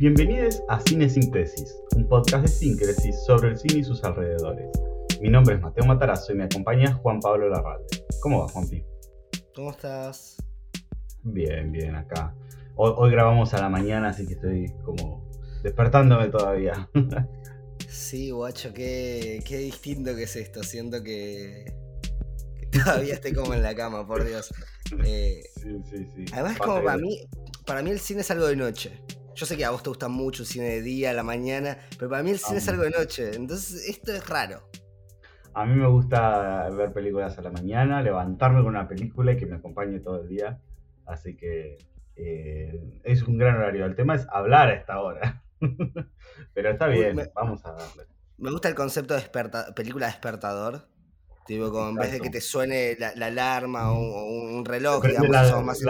Bienvenidos a Cine Síntesis, un podcast de Síncresis sobre el cine y sus alrededores. Mi nombre es Mateo Matarazo y me acompaña Juan Pablo Larralde. ¿Cómo va, Juanpi? ¿Cómo estás? Bien, bien, acá. Hoy, grabamos a la mañana, así que estoy como despertándome todavía. sí, guacho, qué, qué distinto que es esto. Siento que, todavía estoy como en la cama, por Dios. Eh, sí, sí, sí. Además, como para mí, para mí el cine es algo de noche. Yo sé que a vos te gusta mucho el cine de día, a la mañana, pero para mí el cine es algo de noche. Entonces, esto es raro. A mí me gusta ver películas a la mañana, levantarme con una película y que me acompañe todo el día. Así que eh, es un gran horario. El tema es hablar a esta hora. pero está bien, vamos a darle. Me gusta el concepto de película despertador. Tipo, como en vez de que te suene la, alarma o, un reloj, digamos, más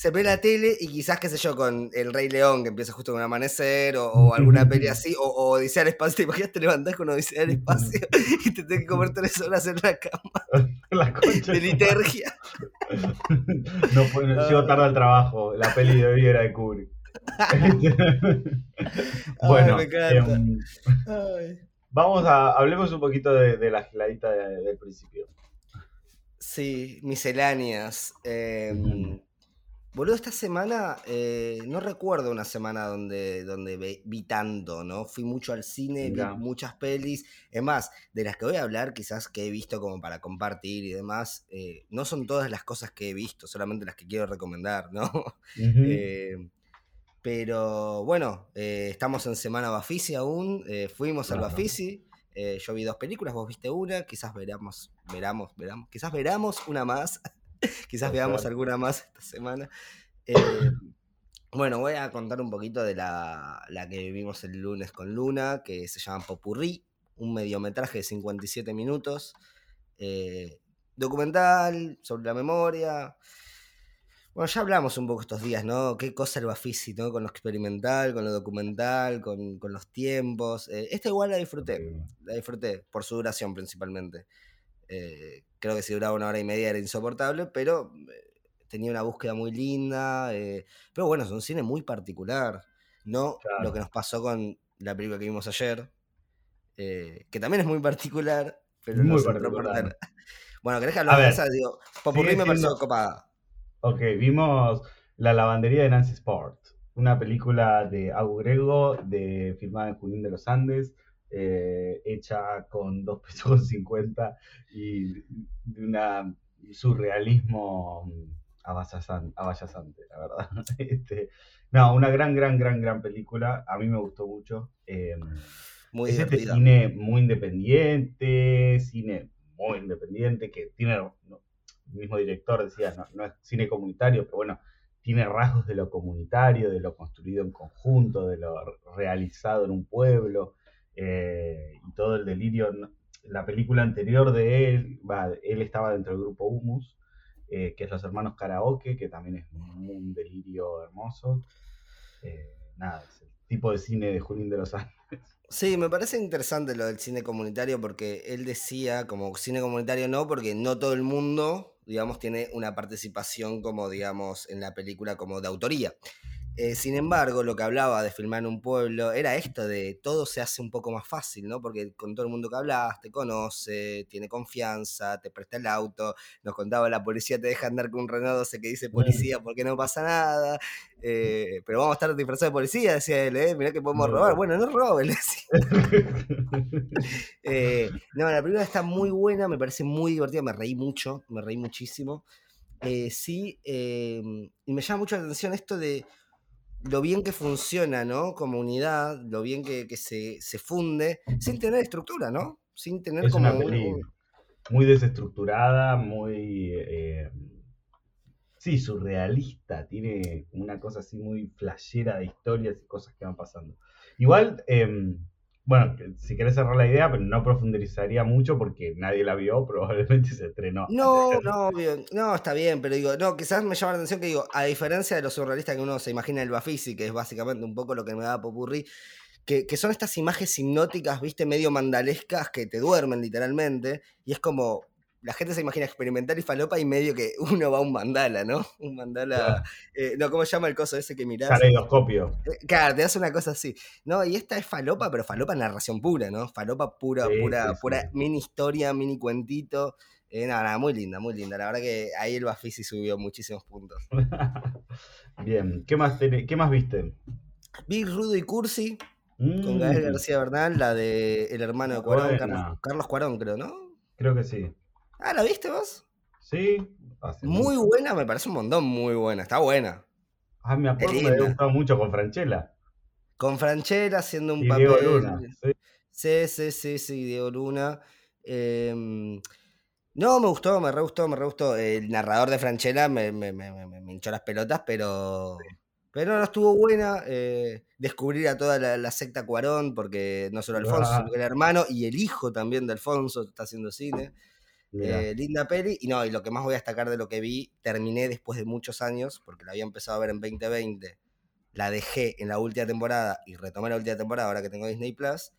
se ve la tele y quizás, qué sé yo, con El Rey León, que empieza justo con un amanecer, o, alguna peli así, o, o Odisea al Espacio, te imaginas te levantás con Odisea al Espacio y te tenés que comer tres horas en la cama. La concha. De liturgia. no, pues, llego tarde al trabajo, la peli de hoy era de Kubrick. bueno, em, vamos a, hablemos un poquito de, la giladita del principio. Sí, misceláneas. Eh, Boludo, esta semana eh, no recuerdo una semana donde, donde vi tanto, ¿no? Fui mucho al cine, vi muchas pelis. Es más, de las que voy a hablar, quizás que he visto como para compartir y demás, eh, no son todas las cosas que he visto, solamente las que quiero recomendar, ¿no? Eh, pero bueno, estamos en Semana Bafisi aún, fuimos al Bafisi. yo vi dos películas, vos viste una, quizás veramos, veramos, veramos, quizás veramos una más. Quizás veamos alguna más esta semana. Eh, bueno, voy a contar un poquito de la, que vivimos el lunes con Luna, que se llama Popurrí, un mediometraje de 57 minutos, eh, documental sobre la memoria. Bueno, ya hablamos un poco estos días, ¿no? Qué cosa el Bafisi, ¿no? Con lo experimental, con lo documental, con, los tiempos. Eh, esta igual la disfruté, la disfruté, por su duración principalmente. Eh, creo que si duraba una hora y media era insoportable, pero eh, tenía una búsqueda muy linda. Eh, pero bueno, es un cine muy particular. No lo que nos pasó con la película que vimos ayer, que también es muy particular, pero muy no particular. Bueno, ¿querés que hablamos de esa? Digo, Popurrí me pareció copada. Ok, vimos La lavandería de Nancy Sport, una película de Abu Grego, de, filmada en Junín de los Andes, eh, hecha con 2 pesos con 50 y de un surrealismo avallazante, la verdad. Este, no, una gran, gran, gran, gran película. A mí me gustó mucho. Eh, muy es este cine muy independiente, cine muy independiente, que tiene, el mismo director decía, no, no es cine comunitario, pero bueno, tiene rasgos de lo comunitario, de lo construido en conjunto, de lo realizado en un pueblo. Eh, y todo el delirio. La película anterior de él, él estaba dentro del grupo Humus, eh, que es Los Hermanos Karaoke, que también es un, delirio hermoso. Eh, nada, es el tipo de cine de Junín de los Andes. Sí, me parece interesante lo del cine comunitario porque él decía como cine comunitario no, porque no todo el mundo, digamos, tiene una participación como, digamos, en la película como de autoría. Eh, sin embargo, lo que hablaba de filmar en un pueblo era esto de todo se hace un poco más fácil, ¿no? Porque con todo el mundo que hablas, te conoce, tiene confianza, te presta el auto, nos contaba la policía te deja andar con un Renault 12 que dice policía porque no pasa nada, eh, pero vamos a estar disfrazados de policía, decía él, ¿eh? Mirá que podemos robar. Bueno, no roben, decía. Eh, no, la película está muy buena, me parece muy divertida, me reí mucho, me reí muchísimo. sí, y me llama mucho la atención esto de lo bien que funciona, ¿no? Como unidad, lo bien que, se, funde, sin tener estructura, ¿no? Sin tener es como. Una peli muy desestructurada, muy. Eh, sí, surrealista. Tiene una cosa así muy flashera de historias y cosas que van pasando. Igual. Em, bueno, si querés cerrar la idea, pero no profundizaría mucho porque nadie la vio, probablemente se estrenó. No, no, no, está bien, pero digo, no, quizás me llama la atención que digo, a diferencia de los surrealistas que uno se imagina el Bafisi, que es básicamente un poco lo que me da Popurrí, que, que son estas imágenes hipnóticas, viste, medio mandalescas que te duermen literalmente, y es como, la gente se imagina experimental y falopa y medio que uno va a un mandala, ¿no? Un mandala. Eh, no, ¿cómo se llama el coso ese que mirás? Caleidoscopio. Eh, claro, te das una cosa así. No, y esta es falopa, pero falopa narración pura, ¿no? Falopa pura, pura, pura mini historia, mini cuentito. Eh, nada, nada, muy linda, muy linda. La verdad que ahí el Bafisi subió muchísimos puntos. Bien, ¿qué más, ¿qué más viste? Vi Rudo y Cursi con Gael mm. García Bernal, la de el hermano de Cuarón, Carlos, Cuarón, creo, ¿no? Creo que sí. Ah, ¿la viste vos? Sí. Muy buena, me parece un montón muy buena, está buena. Ah, me acuerdo, me gustado mucho con Franchella. Con Franchella haciendo un y papel. Diego Luna. Sí, sí, sí, sí, Diego Luna. Em, no, me gustó, me re gustó, me re gustó. El narrador de Franchella me, me, me, hinchó las pelotas, pero. Pero no estuvo buena. Eh, descubrir a toda la, secta Cuarón, porque no solo Alfonso, sino el hermano y el hijo también de Alfonso está haciendo cine. Eh, linda peli. Y no, y lo que más voy a destacar de lo que vi, terminé después de muchos años, porque la había empezado a ver en 2020. La dejé en la última temporada y retomé la última temporada ahora que tengo Disney Plus.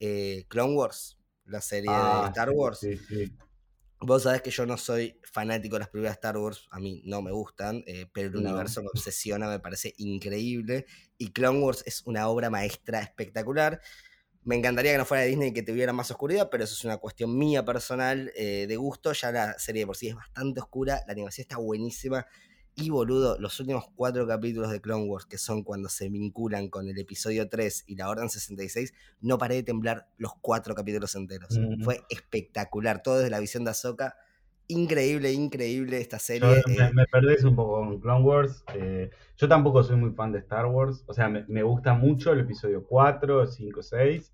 Eh, Clone Wars, la serie de ah, Star Wars. Sí, sí. Vos sabés que yo no soy fanático de las primeras Star Wars, a mí no me gustan, eh, pero el universo me obsesiona, me parece increíble. Y Clone Wars es una obra maestra espectacular. Me encantaría que no fuera de Disney y que tuviera más oscuridad, pero eso es una cuestión mía personal eh, de gusto. Ya la serie por sí es bastante oscura, la animación está buenísima. Y boludo, los últimos cuatro capítulos de Clone Wars, que son cuando se vinculan con el episodio 3 y la Orden 66, no paré de temblar los cuatro capítulos enteros. Fue espectacular, todo desde la visión de Ahsoka. Increíble, increíble esta serie. Eh. me, perdés un poco con Clone Wars. Eh, yo tampoco soy muy fan de Star Wars. O sea, me, gusta mucho el episodio 4, 5, 6.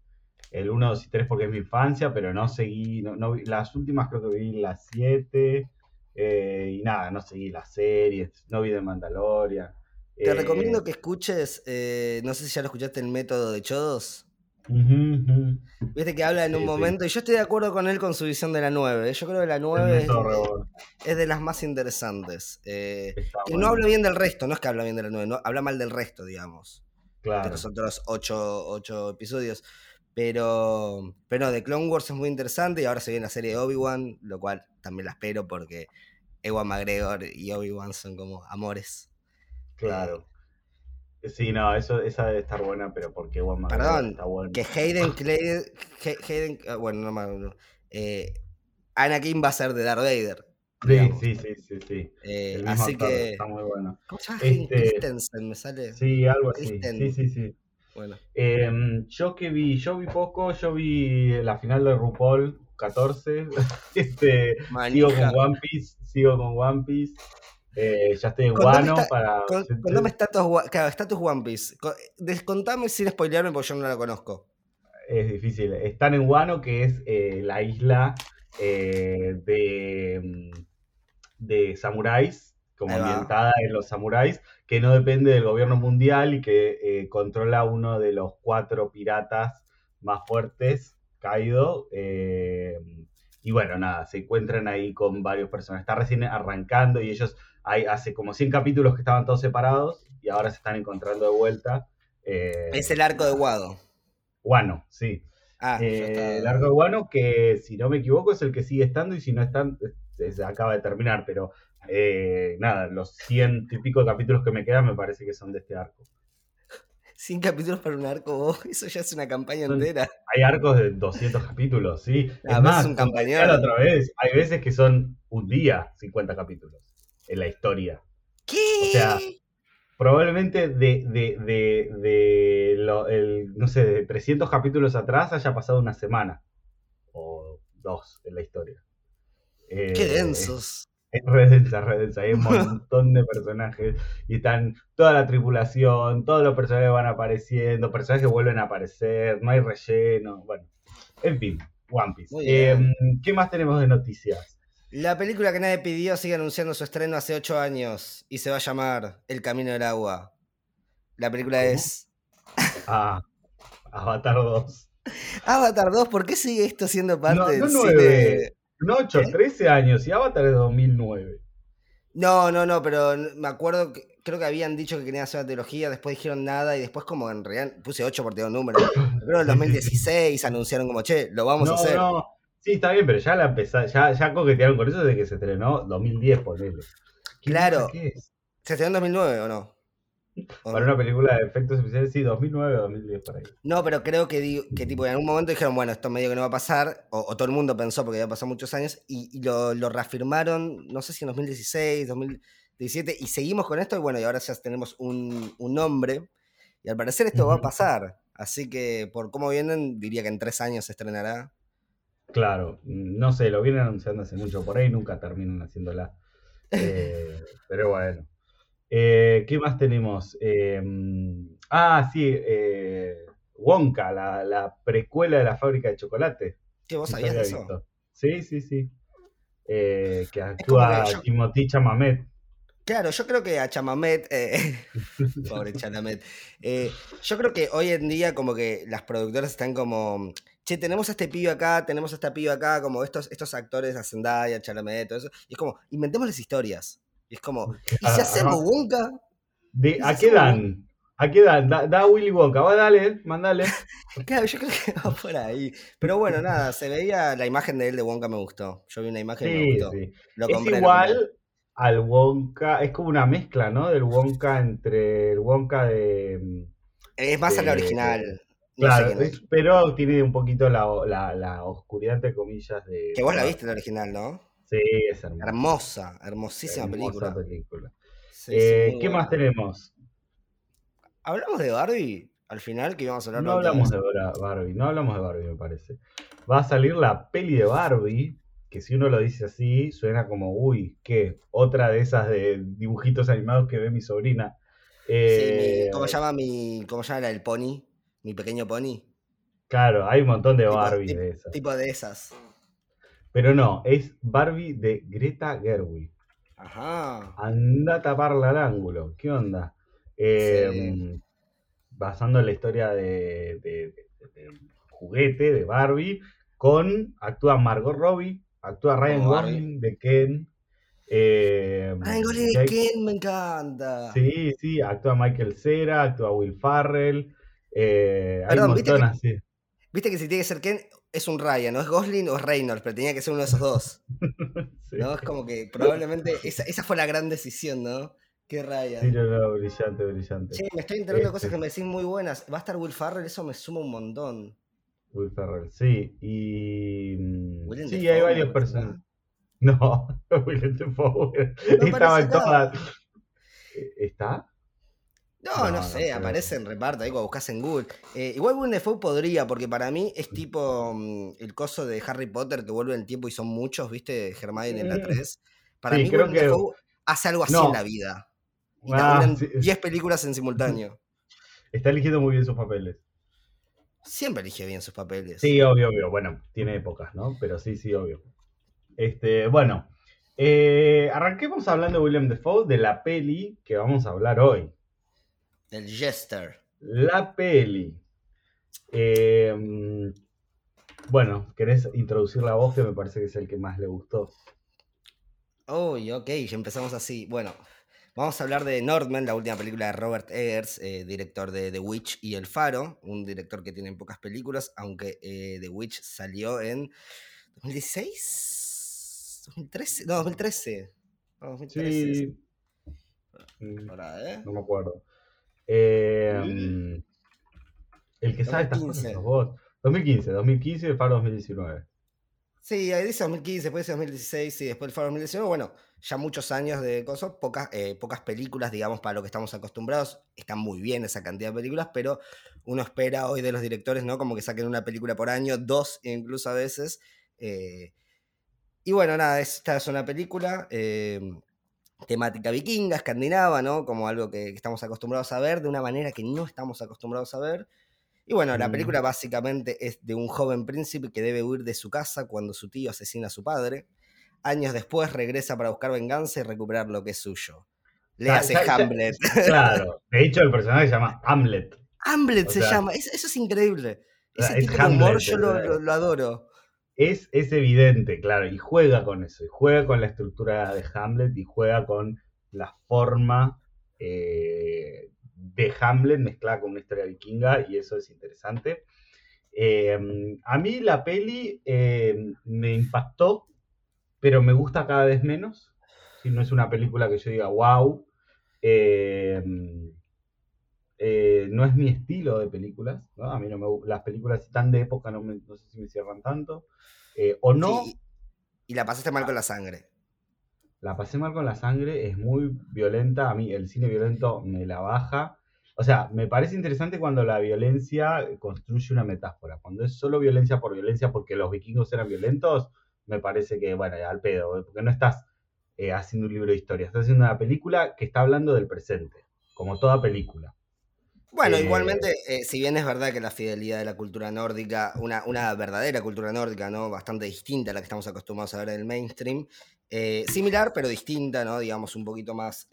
El 1, 2 y 3 porque es mi infancia, pero no seguí. No, no, las últimas creo que vi las 7. Eh, y nada, no seguí las series, no vi de Mandalorian. Te recomiendo eh, que escuches, eh, no sé si ya lo escuchaste, el método de Chodos. Viste que habla en un momento, y yo estoy de acuerdo con él con su visión de la 9. Yo creo que la 9 es, de las más interesantes. no habla bien del resto, no es que habla bien de la 9, no, habla mal del resto, digamos. Claro. De los otros 8, episodios. Pero, pero de Clone Wars es muy interesante y ahora se viene la serie de Obi-Wan, lo cual también la espero porque Ewan McGregor y Obi-Wan son como amores. Claro. Sí, no, eso, esa debe estar buena, pero porque Ewan McGregor está bueno. Que Hayden Clay, Hayden, ah, bueno, no más, eh, Anakin va a ser de Darth Vader. Sí, sí, sí, sí, sí. Eh, así que. Está muy bueno. ¿Cómo se llama este, Christensen? Me sale. Sí, algo así. Sí, sí, sí. Bueno. Em, yo que vi, yo vi poco, yo vi la final de RuPaul 14. este, sigo con One Piece, sigo con One Piece. Eh, ya estoy en Wano para. contame status, claro, status One Piece. Descontame sin spoilearme porque yo no la conozco. Es difícil. Están en Wano, que es eh, la isla eh, de, mm, de samuráis, como ambientada en los samuráis, que no depende del gobierno mundial y que controla uno de los cuatro piratas más fuertes caído. Eh, y bueno, nada, se encuentran ahí con varios personajes. Está recién arrancando y ellos hay, hace como 100 capítulos que estaban todos separados y ahora se están encontrando de vuelta. Eh, es el arco de Guado. Guano, sí. Ah, eh, el arco de Guano, que si no me equivoco es el que sigue estando y si no están, se acaba de terminar, pero nada, los 100 y pico capítulos que me quedan me parece que son de este arco. 100 capítulos para un arco, eso ya es una campaña entera. Hay arcos de 200 capítulos, sí. A es más, un campañón. otra vez, hay veces que son un día 50 capítulos en la historia. ¿Qué? O sea, probablemente de, de, de, de lo, el, no sé, de 300 capítulos atrás haya pasado una semana o dos en la historia. Qué eh, densos. Es redensa, redensa. Hay un montón de personajes y están toda la tripulación, todos los personajes van apareciendo, personajes vuelven a aparecer, no hay relleno. Bueno, en fin, One Piece. Em, ¿Qué más tenemos de noticias? La película que nadie pidió sigue anunciando su estreno hace ocho años y se va a llamar El Camino del Agua. La película es. Ah, Avatar 2. Avatar 2, ¿por qué sigue esto siendo parte del cine? No, 8, 13 años y Avatar es de 2009. No, no, no, pero me acuerdo, que, creo que habían dicho que querían hacer una trilogía, después dijeron nada y después como en realidad puse 8 por un número. Creo en 2016 anunciaron como, che, lo vamos a hacer. No, Sí, está bien, pero ya la empezá, ya, ya coquetearon con eso desde que se estrenó 2010, ponele. ¿Qué Claro. ¿Se estrenó en 2009 o no? ¿O Para una película de efectos especiales, sí, 2009 o 2010 por ahí. No, pero creo que, di- que tipo, en algún momento dijeron, bueno, esto medio que no va a pasar, o, o todo el mundo pensó porque ya pasado muchos años, y, y lo, lo reafirmaron, no sé si en 2016, 2017, y seguimos con esto, y bueno, y ahora ya tenemos un, un nombre, y al parecer esto va a pasar, así que por cómo vienen, diría que en tres años se estrenará. Claro, no sé, lo vienen anunciando hace mucho por ahí, nunca terminan haciéndola. Eh, pero bueno. Eh, ¿qué más tenemos? Eh, mm, ah, sí, eh, Wonka, la, la precuela de la fábrica de chocolate. ¿Qué vos sabías de eso? visto. Sí, sí, sí. Eh, que actúa que yo- Timothy Chamamet. Claro, yo creo que a Chamamet, pobre Chalamet, eh, yo creo que hoy en día como que las productoras están como, che, tenemos a este pibe acá, tenemos a esta pibe acá, como estos, estos actores, a Zendaya, Chalamet, todo eso, y es como, inventémosles historias. Y es como, ¿y si hacemos Wonka? De, ¿Y ¿A qué dan? ¿A qué dan? Da, da Willy Wonka, va, dale, mandale. Claro, yo creo que va por ahí. Pero bueno, nada, se veía, la imagen de él de Wonka me gustó. Yo vi una imagen y me Sí, gustó. sí. Lo Es lo igual al Wonka, es como una mezcla, ¿no? Del Wonka entre el Wonka de... Es más a la de- original. No sé Claro, es. es- pero tiene un poquito la, la, la oscuridad, entre comillas, de... Que vos la de- viste la original, ¿no? Sí, es hermosa. Hermosa, hermosísima hermosa película. película. Sí, sí, Eh, ¿Qué más tenemos? ¿Hablamos de Barbie? Al final, que íbamos a hablar No hablamos de Barbie, no hablamos de Barbie, me parece. Va a salir la peli de Barbie, que si uno lo dice así, suena como, uy, ¿qué? Otra de esas de dibujitos animados que ve mi sobrina. Sí, Eh, mi- ¿cómo llama mi. ¿Cómo llama la del pony? Mi pequeño pony. Claro, hay un montón de Barbie de esas. tipo de esas. Pero no, es Barbie de Greta Gerwig. Ajá. Anda a taparla al ángulo. ¿Qué onda? Eh, Basando en la historia de, de- de- de juguete de Barbie, con actúa Margot Robbie, actúa Ryan. Gosling de Ken. eh, Ay, Goli de Ken me encanta. Sí, sí, actúa Michael Cera, actúa Will Farrell. eh, hay un ¿viste montón que- así. Viste que si tiene que ser Ken, es un Ryan, no es Gosling o es Reynolds, pero tenía que ser uno de esos dos. Sí. ¿No? Es como que probablemente esa, esa fue la gran decisión, ¿no? Qué Ryan. Sí, no, no, brillante, brillante. Che, me estoy enterando de cosas Este. que me decís muy buenas. Va a estar Will Farrell, eso me suma un montón. Will Ferrell, sí. Y. mm, sí, hay no varios aparece personajes. No, Willem Dafoe. No Estaba en todas. Eh, ¿Está? No, No, sé, aparece en reparto, ahí cuando buscas en Google. Eh, igual Willem Dafoe podría, porque para mí es tipo mm, el coso de Harry Potter que vuelve en el tiempo y son muchos, ¿viste? Hermione en la Mm. 3. Para Sí, mí creo Willem que- Dafoe hace algo así No. en la vida. Y Ah, sí. 10 películas en simultáneo. Está eligiendo muy bien sus papeles. Siempre elige bien sus papeles. Sí, obvio, obvio. Bueno, tiene épocas, ¿no? Pero sí, sí, obvio. Este, bueno. eh, arranquemos hablando de William Defoe, de la peli que vamos a hablar hoy. El Jester. La peli. Eh, bueno, ¿querés introducir la voz que me parece que es el que más le gustó? Uy, ok, ya empezamos así. Bueno, vamos a hablar de Nordman, la última película de Robert Eggers, eh, director de The Witch y El Faro, un director que tiene pocas películas, aunque eh, The Witch salió en 2016, 2013, no, 2013. No, 2013. Sí. Pará, ¿eh? No me acuerdo. Eh, mm, el que sabe estas 2015. cosas sos vos. 2015, 2015 y el Faro 2019. Sí, ahí dice 2015, después dice 2016 y después el Faro 2019. Bueno, ya muchos años de cosas, pocas, eh, pocas películas, digamos, para lo que estamos acostumbrados. Está muy bien esa cantidad de películas, pero uno espera hoy de los directores, ¿no? Como que saquen una película por año, dos incluso a veces. eh, y bueno, nada, esta es una película eh, temática vikinga, escandinava, ¿no? Como algo que, que estamos acostumbrados a ver de una manera que no estamos acostumbrados a ver. Y bueno, la Mm. película básicamente es de un joven príncipe que debe huir de su casa cuando su tío asesina a su padre. Años después regresa para buscar venganza y recuperar lo que es suyo. Le Ya- hace Hamlet. Claro, de hecho el personaje se llama Hamlet. Hamlet O se sea, llama. Es- eso es increíble. Ese es tipo de humor yo lo adoro. Es, es evidente, claro, y juega con eso, y juega con la estructura de Hamlet y juega con la forma eh, de Hamlet mezclada con una historia vikinga, y eso es interesante. Em, a mí la peli em, me impactó, pero me gusta cada vez menos. Si no es una película que yo diga, wow. Eh, no es mi estilo de películas, A mí no me las películas tan de época no, no sé si me cierran tanto. Eh, o no. y la pasaste mal con la sangre. La pasé mal con la sangre, es muy violenta. A mí el cine violento me la baja. O sea, me parece interesante cuando la violencia construye una metáfora. Cuando es solo violencia por violencia porque los vikingos eran violentos, me parece que, bueno, ya al pedo, porque no estás eh, haciendo un libro de historia, estás haciendo una película que está hablando del presente, como toda película. Bueno, eh, igualmente, eh, si bien es verdad que la fidelidad de la cultura nórdica, una, una verdadera cultura nórdica, ¿no? Bastante distinta a la que estamos acostumbrados a ver en el mainstream, similar pero distinta, ¿no? Digamos, un poquito más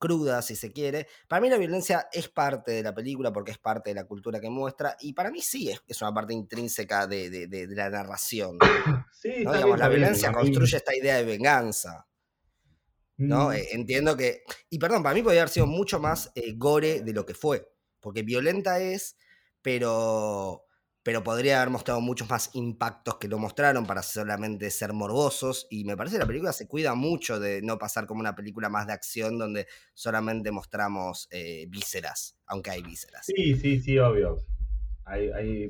cruda, si se quiere. Para mí la violencia es parte de la película porque es parte de la cultura que muestra y para mí sí es, una parte intrínseca de, la narración. Sí, la violencia construye esta idea de venganza. ¿No? Mm. Eh, entiendo que... Y perdón, para mí podría haber sido mucho más eh, gore de lo que fue, porque violenta es, pero pero podría haber mostrado muchos más impactos que lo mostraron para solamente ser morbosos. Y me parece que la película se cuida mucho de no pasar como una película más de acción donde solamente mostramos eh, vísceras, aunque hay vísceras. Sí, sí, sí, obvio.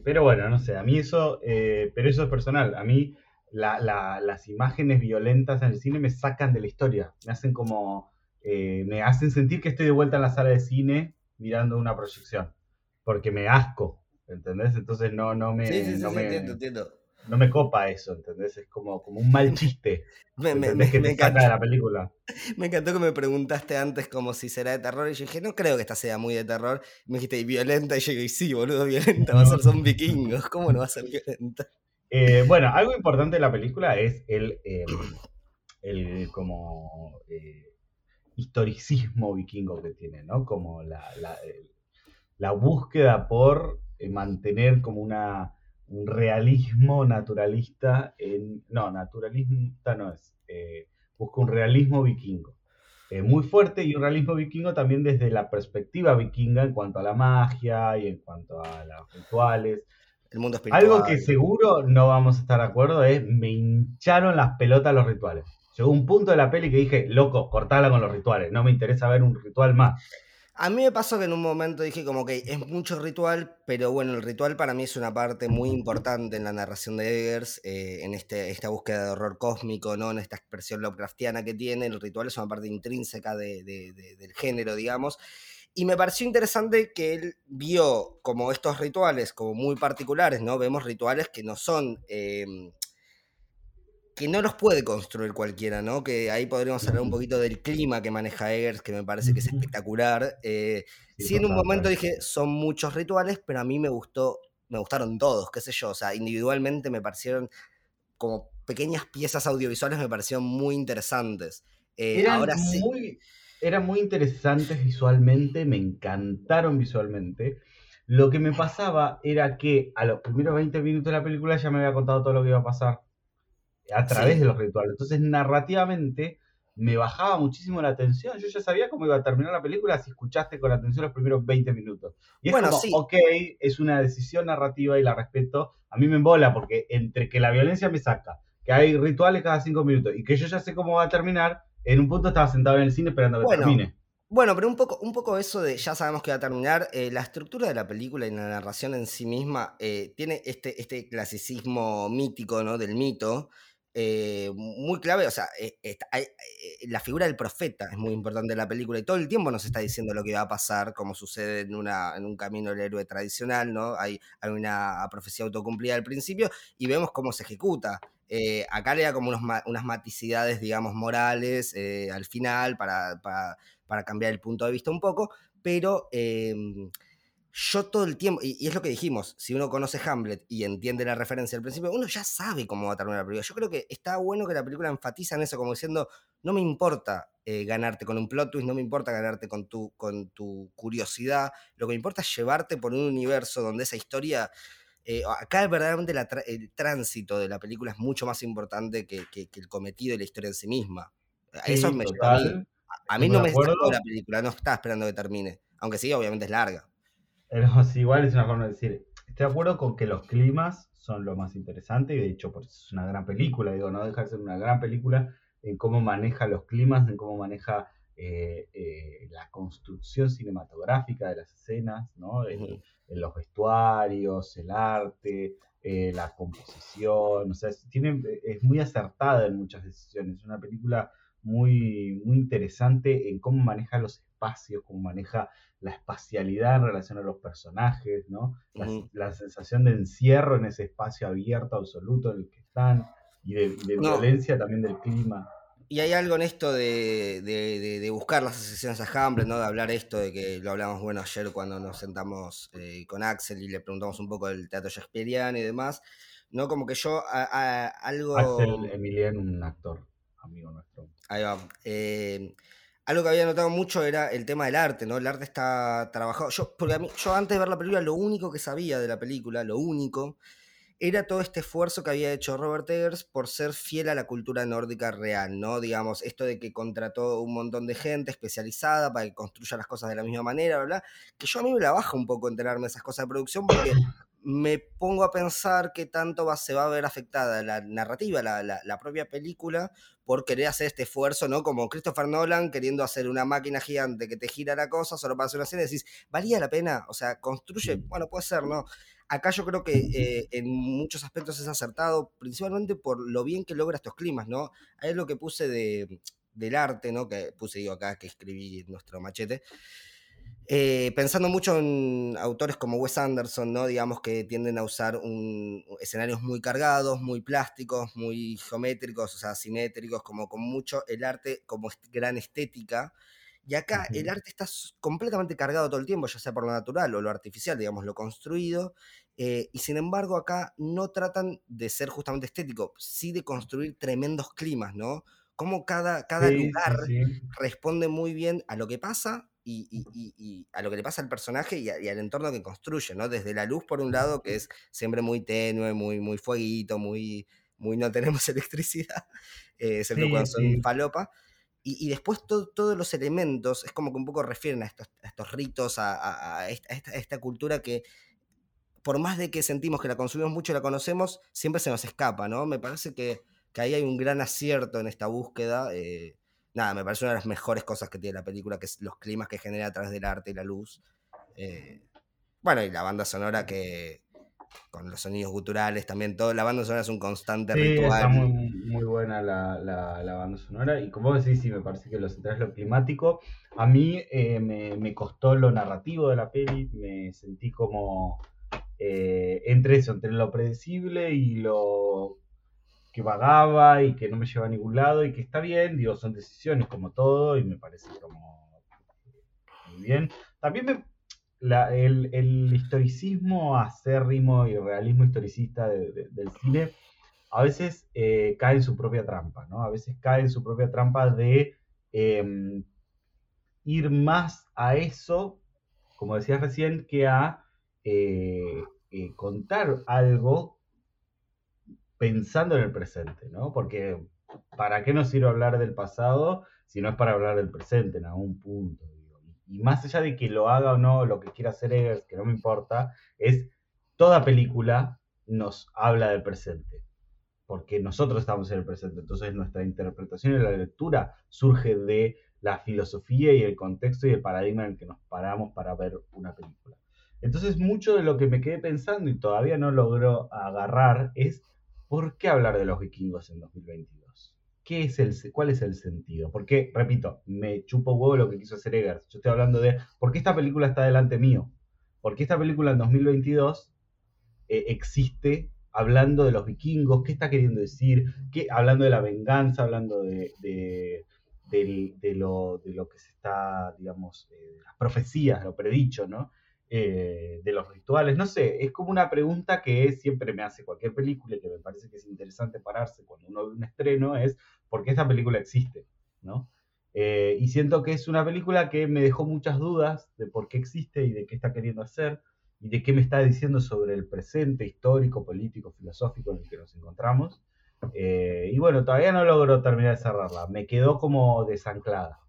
pero bueno, no sé, a mí eso, pero eso es personal. A mí las imágenes violentas en el cine me sacan de la historia, me hacen como, eh, me hacen sentir que estoy de vuelta en la sala de cine mirando una proyección, porque me asco ¿entendés? Entonces no, no me... Sí, sí, no me, entiendo, entiendo. No me copa eso, ¿entendés? Es como, como un mal chiste. me, me, me, que te encanta de la película. Me encantó que me preguntaste antes como si será de terror y yo dije, no creo que esta sea muy de terror. me dijiste, ¿y violenta? Y yo dije, sí, boludo, violenta, va a ser son vikingos, ¿cómo no va a ser violenta? Eh, bueno, algo importante de la película es el, em, el como eh, historicismo vikingo que tiene, ¿no? Como la, la, búsqueda por eh, mantener como una, un realismo naturalista en... No, naturalista no es. Eh, busca un realismo vikingo. Eh, muy fuerte y un realismo vikingo también desde la perspectiva vikinga en cuanto a la magia y en cuanto a los rituales. El mundo espiritual. Algo que seguro no vamos a estar de acuerdo es me hincharon las pelotas los rituales. Llegó un punto de la peli que dije, loco, cortala con los rituales, no me interesa ver un ritual más. A mí me pasó que en un momento dije como que es mucho ritual, pero bueno, el ritual para mí es una parte muy importante en la narración de Eggers, eh, en este, esta búsqueda de horror cósmico, ¿no? en esta expresión Lovecraftiana que tiene, el ritual es una parte intrínseca del género, digamos. Y me pareció interesante que él vio como estos rituales como muy particulares, ¿no? Vemos rituales que no son... Em, que no los puede construir cualquiera, ¿no? Que ahí podríamos hablar un poquito del clima que maneja Eggers, que me parece que es espectacular. Eh, sí, en un momento dije, son muchos rituales, pero a mí me gustó, me gustaron todos, qué sé yo, o sea, individualmente me parecieron como pequeñas piezas audiovisuales, me parecieron muy interesantes. Eh, eran, ahora sí. muy, eran muy interesantes visualmente, me encantaron visualmente. Lo que me pasaba era que a los primeros 20 minutos de la película ya me había contado todo lo que iba a pasar a través de los rituales. Entonces, narrativamente, me bajaba muchísimo la atención. Yo ya sabía cómo iba a terminar la película si escuchaste con atención los primeros 20 minutos. Y es bueno, como, ok, es una decisión narrativa y la respeto. A mí me embola porque entre que la violencia me saca, que hay rituales cada cinco minutos y que yo ya sé cómo va a terminar, en un punto estaba sentado en el cine esperando que termine. Bueno, pero un poco, un poco eso de ya sabemos que va a terminar. Eh, la estructura de la película y la narración en sí misma eh, tiene este, este clasicismo mítico, ¿no? Del mito. Eh, muy clave, o sea, eh, eh, la figura del profeta es muy importante en la película y todo el tiempo nos está diciendo lo que va a pasar, como sucede en, una, en un camino del héroe tradicional, ¿no? Hay, hay una profecía autocumplida al principio y vemos cómo se ejecuta. Acá le da como unos, unas maticidades, digamos, morales al final para, para, para, cambiar el punto de vista un poco, pero em, yo todo el tiempo, y, es lo que dijimos, si uno conoce Hamlet y entiende la referencia al principio, uno ya sabe cómo va a terminar la película. Yo creo que está bueno que la película enfatiza en eso, como diciendo, no me importa eh, ganarte con un plot twist, no me importa ganarte con tu, con tu curiosidad, lo que me importa es llevarte por un universo donde esa historia... Eh, acá verdaderamente el tránsito de la película es mucho más importante que, el cometido y la historia en sí misma. eso me a mí. A mí no me está la película, no estaba esperando que termine. Aunque sí, obviamente es larga. Pero igual es una forma de decir, estoy de acuerdo con que los climas son lo más interesante y de hecho pues, es una gran película, digo, no deja de ser una gran película en cómo maneja los climas, en cómo maneja eh, eh, la construcción cinematográfica de las escenas, ¿no? en, los vestuarios, el arte, eh, la composición, o sea, tiene, es muy acertada en muchas decisiones. Es una película muy, muy interesante en cómo maneja los espacios, cómo maneja la espacialidad en relación a los personajes, ¿no? La, sensación de encierro en ese espacio abierto, absoluto en el que están, y de, violencia también del clima. Y hay algo en esto de, buscar las asociaciones a Hamlet, ¿no? De hablar esto, de que lo hablamos, bueno, ayer cuando nos sentamos eh, con Axel y le preguntamos un poco del teatro shakespeariano y demás, ¿no? Como que yo algo... Axel Emilian, un actor, amigo nuestro. Ahí va. Eh, algo que había notado mucho era el tema del arte, ¿no? El arte está trabajado. Yo, porque a mí, yo antes de ver la película, lo único que sabía de la película, lo único, era todo este esfuerzo que había hecho Robert Eggers por ser fiel a la cultura nórdica real, ¿no? Digamos, esto de que contrató un montón de gente especializada para que construya las cosas de la misma manera, ¿verdad? Que yo a mí me la baja un poco enterarme de esas cosas de producción porque me pongo a pensar que tanto va, se va a ver afectada la narrativa, la, la, propia película, por querer hacer este esfuerzo, ¿no? Como Christopher Nolan queriendo hacer una máquina gigante que te gira la cosa solo para hacer una escena y decís, ¿valía la pena? O sea, construye, bueno, puede ser, ¿no? Acá yo creo que eh, en muchos aspectos es acertado, principalmente por lo bien que logra estos climas, ¿no? Ahí es lo que puse de, del arte, ¿no? Que puse yo acá, que escribí nuestro machete. Eh, pensando mucho en autores como Wes Anderson, ¿no? Digamos que tienden a usar un, escenarios muy cargados, muy plásticos, muy geométricos, o sea, simétricos, como con mucho el arte como gran estética. Y acá el arte está completamente cargado todo el tiempo, ya sea por lo natural o lo artificial, digamos, lo construido. Eh, y sin embargo, acá no tratan de ser justamente estético, sí de construir tremendos climas, ¿no? Como cada, cada lugar responde muy bien a lo que pasa y, a lo que le pasa al personaje y, al entorno que construye, ¿no? Desde la luz, por un lado, que es siempre muy tenue, muy, muy fueguito, muy, muy no tenemos electricidad, eh, excepto cuando son falopa y, después todos los elementos es como que un poco refieren a estos, estos ritos, a, esta, cultura que por más de que sentimos que la consumimos mucho y la conocemos, siempre se nos escapa, ¿no? Me parece que, ahí hay un gran acierto en esta búsqueda. Eh, nada, me parece una de las mejores cosas que tiene la película, que es los climas que genera a través del arte y la luz. Eh, bueno, y la banda sonora que, con los sonidos guturales también, todo, la banda sonora es un constante sí, Está muy, muy buena la, la, banda sonora. Y como decís, sí, me parece que lo central es lo climático. A mí eh, me, me, costó lo narrativo de la peli, me sentí como eh, entre eso, entre lo predecible y lo que vagaba y que no me lleva a ningún lado y que está bien, digo, son decisiones como todo y me parece como muy bien. También me, el, historicismo acérrimo y realismo historicista del cine a veces eh, cae en su propia trampa, ¿no? A veces cae en su propia trampa de em, ir más a eso, como decías recién, que a eh, eh, contar algo pensando en el presente, ¿no? Porque ¿para qué nos sirve hablar del pasado si no es para hablar del presente en algún punto? Y más allá de que lo haga o no, lo que quiera hacer Eggers, que no me importa, es toda película nos habla del presente, porque nosotros estamos en el presente, entonces nuestra interpretación y la lectura surge de la filosofía y el contexto y el paradigma en el que nos paramos para ver una película. Entonces mucho de lo que me quedé pensando y todavía no logro agarrar es ¿por qué hablar de los vikingos en 2022? Es el, ¿cuál es el sentido? Porque, repito, me chupo huevo lo que quiso hacer Eggers. Yo estoy hablando de por qué esta película está delante mío. Porque esta película en 2022 eh, existe hablando de los vikingos, qué está queriendo decir, ¿Qué, hablando de la venganza, hablando de, de, lo, de lo que se está, digamos, eh, las profecías, lo predicho, ¿no? Eh, de los rituales, no sé, es como una pregunta que siempre me hace cualquier película y que me parece que es interesante pararse cuando uno ve un estreno, es ¿por qué esta película existe? ¿no? Eh, y siento que es una película que me dejó muchas dudas de por qué existe y de qué está queriendo hacer y de qué me está diciendo sobre el presente histórico, político, filosófico en el que nos encontramos. Eh, y bueno, todavía no logro terminar de cerrarla, me quedó como desanclada.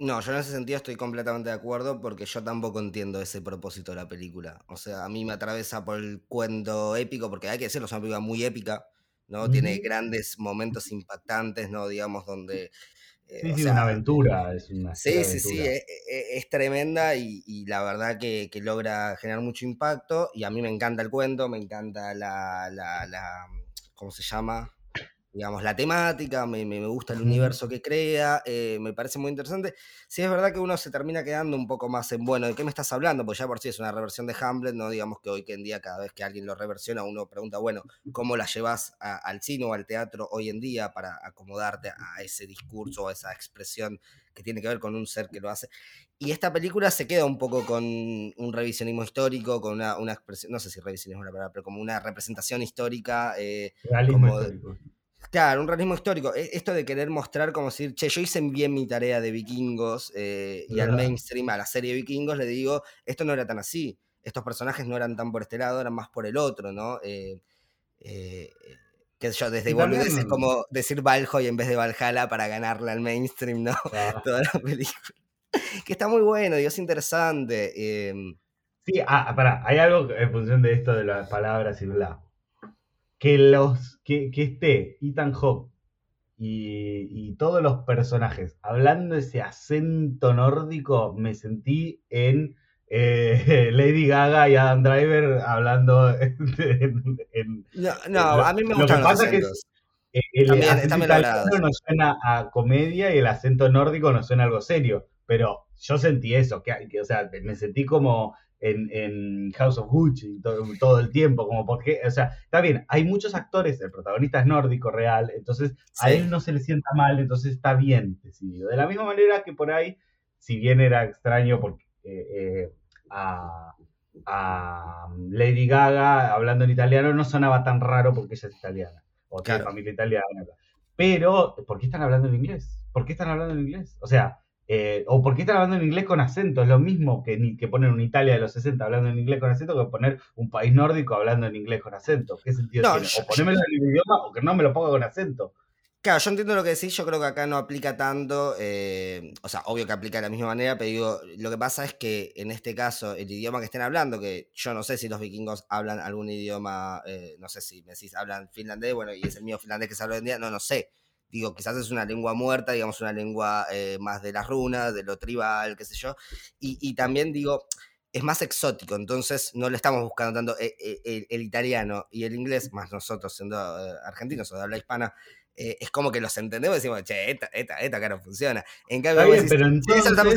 No, yo en ese sentido estoy completamente de acuerdo porque yo tampoco entiendo ese propósito de la película. O sea, a mí me atraviesa por el cuento épico, porque hay que decirlo, es una película muy épica, ¿no? Tiene grandes momentos impactantes, ¿no? Digamos, donde... Eh, sí, sí, una aventura. Es una sí, sí, sí, e, e, es, tremenda y, la verdad que, logra generar mucho impacto y a mí me encanta el cuento, me encanta la, la, la ¿cómo se llama? Digamos, la temática, me, me gusta el universo que crea, eh, me parece muy interesante. Sí es verdad que uno se termina quedando un poco más en, bueno, ¿de qué me estás hablando? Pues ya por sí es una reversión de Hamlet, no digamos que hoy que en día cada vez que alguien lo reversiona uno pregunta, bueno, ¿cómo la llevas al cine o al teatro hoy en día para acomodarte a ese discurso o a esa expresión que tiene que ver con un ser que lo hace? Y esta película se queda un poco con un revisionismo histórico, con una, una expresión, no sé si revisionismo es una palabra, pero como una representación histórica. Eh, como, histórico Claro, un realismo histórico. E, esto de querer mostrar como decir, che, yo hice bien mi tarea de vikingos eh, y al mainstream, a la serie de vikingos, le digo, esto no era tan así. Estos personajes no eran tan por este lado, eran más por el otro, ¿no? Eh, eh, que yo, desde es como decir Valhalla en vez de Valhalla para ganarle al mainstream, ¿no? Toda la película. que está muy bueno, es interesante. Em. Sí, ah, pará, hay algo en función de esto de las palabras y bla que, los, que, que esté Ethan Hawke y, todos los personajes hablando ese acento nórdico, me sentí en eh, Lady Gaga y Adam Driver hablando en, no, a mí me gustan los acentos. Que el, acento italiano nos suena a comedia y el acento nórdico nos suena a algo serio, pero yo sentí eso, que, que o sea, me sentí como en, House of Gucci todo, el tiempo, como porque, o sea, está bien, hay muchos actores, el protagonista es nórdico real, entonces a él no se le sienta mal, entonces está bien decidido. De la misma manera que por ahí, si bien era extraño porque eh, eh, a, Lady Gaga hablando en italiano no sonaba tan raro porque ella es italiana, o tiene familia italiana, pero ¿por qué están hablando en inglés? ¿Por qué están hablando en inglés? O sea, eh, o por qué están hablando en inglés con acento, es lo mismo que, que poner una Italia de los 60 hablando en inglés con acento que poner un país nórdico hablando en inglés con acento. ¿Qué sentido tiene? o ponérmelo en el idioma o que no me lo ponga con acento. Claro, yo entiendo lo que decís, yo creo que acá no aplica tanto, eh, o sea, obvio que aplica de la misma manera, pero digo, lo que pasa es que en este caso, el idioma que estén hablando, que yo no sé si los vikingos hablan algún idioma, eh, no sé si me decís, hablan finlandés, bueno, y es el mío finlandés que se habla hoy en día, no, no sé, digo, quizás es una lengua muerta, digamos, una lengua eh, más de las runas, de lo tribal, qué sé yo. Y, también digo, es más exótico, entonces no le estamos buscando tanto eh, eh, el, italiano y el inglés, más nosotros siendo argentinos o de habla hispana. es como que los entendemos y decimos, che, esta, esta, esta cara funciona. En cambio, Está bien, pero entonces...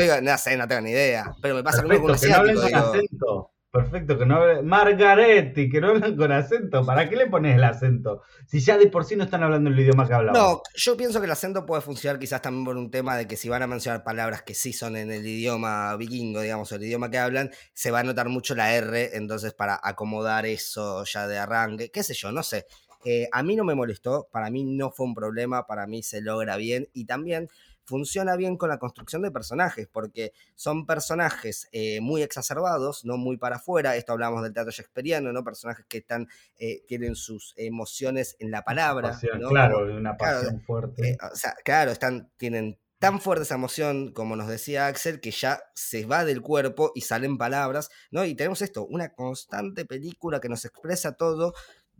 digo, no sé, no tengo ni idea. Pero me pasa lo mismo con un asiático. Perfecto, que no hable. Margaretti, que no hablan con acento. ¿Para qué le pones el acento? Si ya de por sí no están hablando el idioma que hablamos. No, yo pienso que el acento puede funcionar quizás también por un tema de que si van a mencionar palabras que sí son en el idioma vikingo, digamos, el idioma que hablan, se va a notar mucho la R, entonces para acomodar eso ya de arranque, qué sé yo, no sé. Eh, a mí no me molestó, para mí no fue un problema, para mí se logra bien y también funciona bien con la construcción de personajes, porque son personajes eh, muy exacerbados, no muy para afuera, esto hablamos del teatro shakespeariano, ¿no? Personajes que están, eh, tienen sus emociones en la palabra. Claro, una pasión fuerte. Eh, o sea, claro, están, tienen tan fuerte esa emoción, como nos decía Axel, que ya se va del cuerpo y salen palabras, ¿no? Y tenemos esto, una constante película que nos expresa todo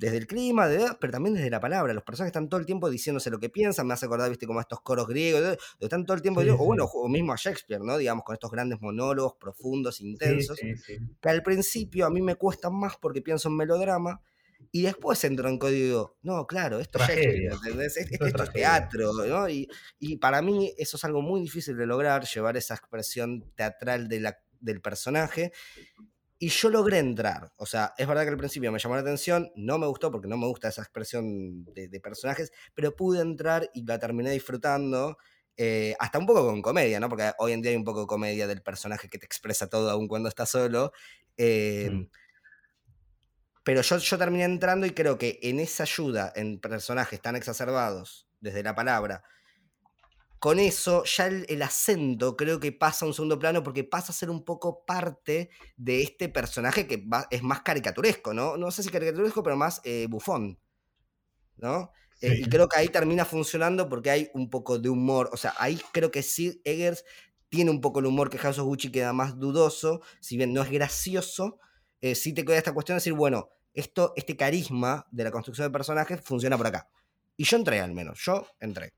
desde el clima, pero también desde la palabra. Los personajes están todo el tiempo diciéndose lo que piensan, me hace acordar, viste, como estos coros griegos, están todo el tiempo, o bueno, o mismo a Shakespeare, ¿no? Digamos, con estos grandes monólogos profundos, intensos, que al principio a mí me cuestan más porque pienso en melodrama, y después entro en código, no, claro, esto es Shakespeare, Esto, es teatro, ¿no? Y, y, para mí eso es algo muy difícil de lograr, llevar esa expresión teatral de la, del personaje, y yo logré entrar. O sea, es verdad que al principio me llamó la atención, no me gustó porque no me gusta esa expresión de, personajes, pero pude entrar y la terminé disfrutando. Eh, hasta un poco con comedia, ¿no? Porque hoy en día hay un poco de comedia del personaje que te expresa todo aun cuando está solo. Em, pero yo, yo terminé entrando y creo que en esa ayuda en personajes tan exacerbados, desde la palabra, con eso ya el, acento creo que pasa a un segundo plano porque pasa a ser un poco parte de este personaje que es más caricaturesco, ¿no? No sé si caricaturesco, pero más eh, bufón, ¿no? Eh, y creo que ahí termina funcionando porque hay un poco de humor. O sea, ahí creo que sí, Eggers tiene un poco el humor que House of Gucci queda más dudoso, si bien no es gracioso, eh, sí te queda esta cuestión de decir, bueno, esto, este carisma de la construcción de personajes funciona por acá. Y yo entré al menos, yo entré.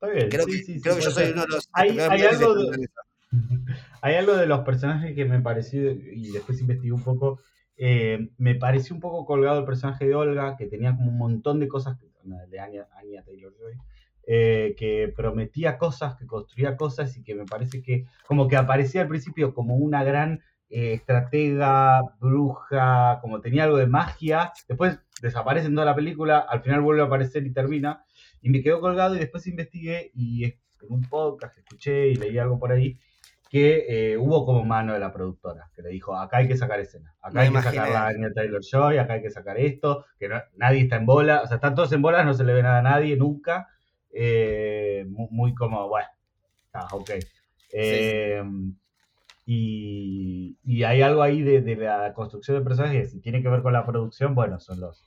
Está bien. Creo, sí, que, sí, creo sí, que yo soy uno de los... Hay, hay algo de, hay algo de los personajes que me pareció, y después investigué un poco, eh, me pareció un poco colgado el personaje de Olga, que tenía como un montón de cosas, de Anya, Anya Taylor-Joy, eh, que prometía cosas, que construía cosas y que me parece que como que aparecía al principio como una gran eh, estratega, bruja, como tenía algo de magia, después desaparece en toda la película, al final vuelve a aparecer y termina, y me quedó colgado y después investigué y en un podcast escuché y leí algo por ahí, que eh, hubo como mano de la productora, que le dijo, acá hay que sacar escena, acá Me hay que sacar la Anya Taylor Joy, acá hay que sacar esto, que no- nadie está en bola, o sea, están todos en bolas, no se le ve nada a nadie nunca, eh, mu- muy, como, bueno, está, ok. Eh, y, y hay algo ahí de, de la construcción de personajes, que si tiene que ver con la producción, bueno, son los,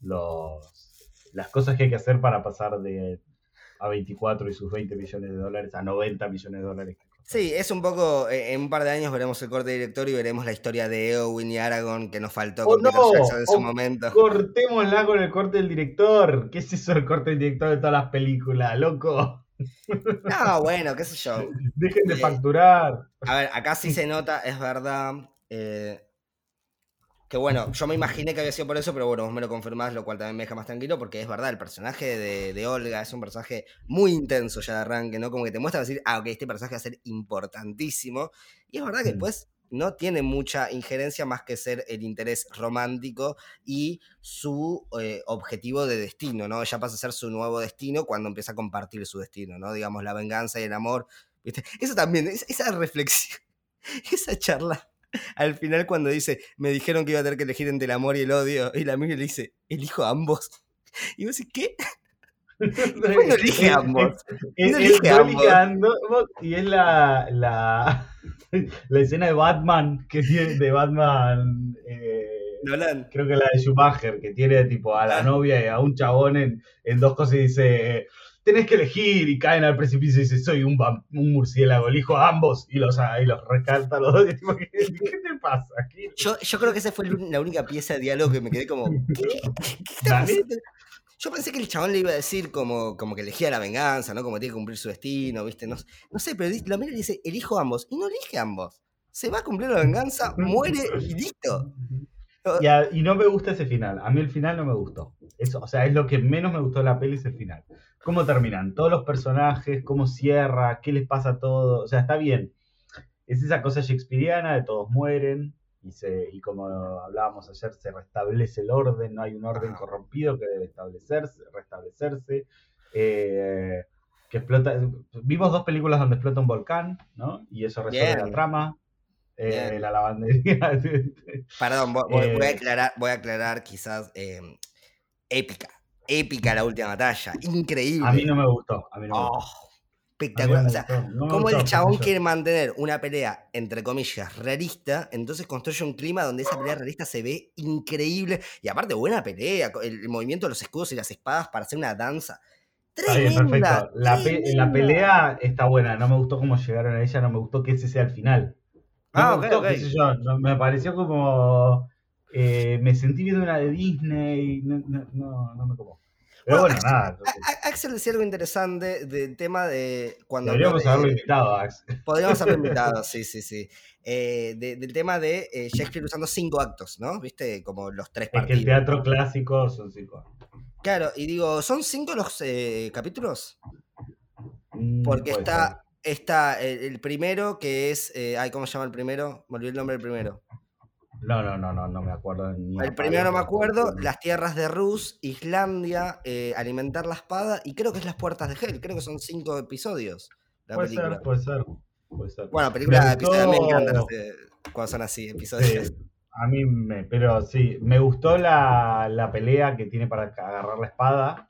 los las cosas que hay que hacer para pasar de a 24 y sus 20 millones de dólares a 90 millones de dólares. Sí, es un poco, eh, en un par de años veremos el corte director y veremos la historia de Eowyn y Aragorn que nos faltó ¡Oh, con Peter no! Jackson en su ¡Oh, momento. Cortémosla con el corte del director. ¿Qué es eso del corte del director de todas las películas, loco? No, bueno, qué sé yo. Dejen de Eh, facturar. A ver, acá sí se nota, es verdad. eh, que bueno, yo me imaginé que había sido por eso, pero bueno, vos me lo confirmás, lo cual también me deja más tranquilo, porque es verdad, el personaje de, de Olga es un personaje muy intenso ya de arranque, ¿no? Como que te muestra decir, ah, ok, este personaje va a ser importantísimo. Y es verdad que Mm. después no tiene mucha injerencia más que ser el interés romántico y su eh, objetivo de destino, ¿no? Ya pasa a ser su nuevo destino cuando empieza a compartir su destino, ¿no? Digamos, la venganza y el amor. ¿viste? Eso también, es- esa reflexión, esa charla. Al final cuando dice, me dijeron que iba a tener que elegir entre el amor y el odio, y la amiga le dice, elijo ambos. Y vos decís, ¿qué? No elige Eh, ambos. Es, No elige a ambos, y es la, la, la escena de Batman que tiene de Batman eh, Nolan. creo que la de Schumacher que tiene tipo a la Ah. novia y a un chabón en, en dos cosas y dice tenés que elegir y caen al precipicio y dice soy un, un murciélago elijo a ambos y los, y los rescata a los dos ¿qué, qué te pasa? ¿Qué- Yo, yo creo que esa fue la única pieza de diálogo que me quedé como, ¿qué? ¿Qué está pasando? Yo pensé que el chabón le iba a decir como, como que elegía la venganza, ¿no? Como tiene que cumplir su destino, ¿viste? No, no sé, pero lo mira y dice, elijo ambos. Y no elige ambos. Se va a cumplir la venganza, muere y listo. Y, a- y no me gusta ese final. A mí el final no me gustó. Eso, o sea, es lo que menos me gustó de la peli es el final. ¿Cómo terminan? Todos los personajes, cómo cierra, qué les pasa a todos. O sea, está bien. Es esa cosa shakespeariana de todos mueren. Y, se, y como hablábamos ayer, se restablece el orden. No hay un orden corrompido que debe establecerse, restablecerse. Eh, que explota. Vimos dos películas donde explota un volcán, ¿no? Y eso resuelve la trama. Eh, la lavandería. Perdón, voy, voy- voy a Eh. aclarar, voy a aclarar quizás eh, épica. Épica la última batalla. Increíble. A mí no me gustó. A mí no me Oh, gustó. Espectacular. me O sea, no gustó, el chabón quiere mantener una pelea, entre comillas, realista, entonces construye un clima donde esa pelea realista se ve increíble. Y aparte, buena pelea, el, movimiento de los escudos y las espadas para hacer una danza. Bien, Tremenda, perfecto. La, pe- tremenda. la pelea está buena. No me gustó cómo llegaron a ella. No me gustó que ese sea el final. No Ah, me ok, gustó, yo. me pareció como. Eh, me sentí viendo una de Disney. No, no, no, no me como. Pero Bueno, bueno, nada. Axel decía algo interesante del tema de cuando de- haberlo invitado, Ax. Podríamos haberlo invitado, sí, sí, sí. Eh, de- del tema de eh, Shakespeare usando cinco actos, ¿no? ¿Viste? Como los tres Es que partidos. el teatro clásico son cinco. Claro, y digo, ¿son cinco los eh, capítulos? Mm, Porque está, está el, el primero que es. ay, ¿cómo se llama el primero? Me olvidé el nombre del primero. No, no, no, no, no me acuerdo. Ni El primero no me acuerdo. Las tierras de Rus, Islandia, eh, alimentar la espada y creo que es las puertas de Hell. Creo que son cinco episodios la Puede película. ser, puede ser. Puede ser. Bueno, película Me episodios me gustó- encantan eh, cuando son así, episodios. Sí, a mí me, pero sí, me gustó la, la pelea que tiene para agarrar la espada.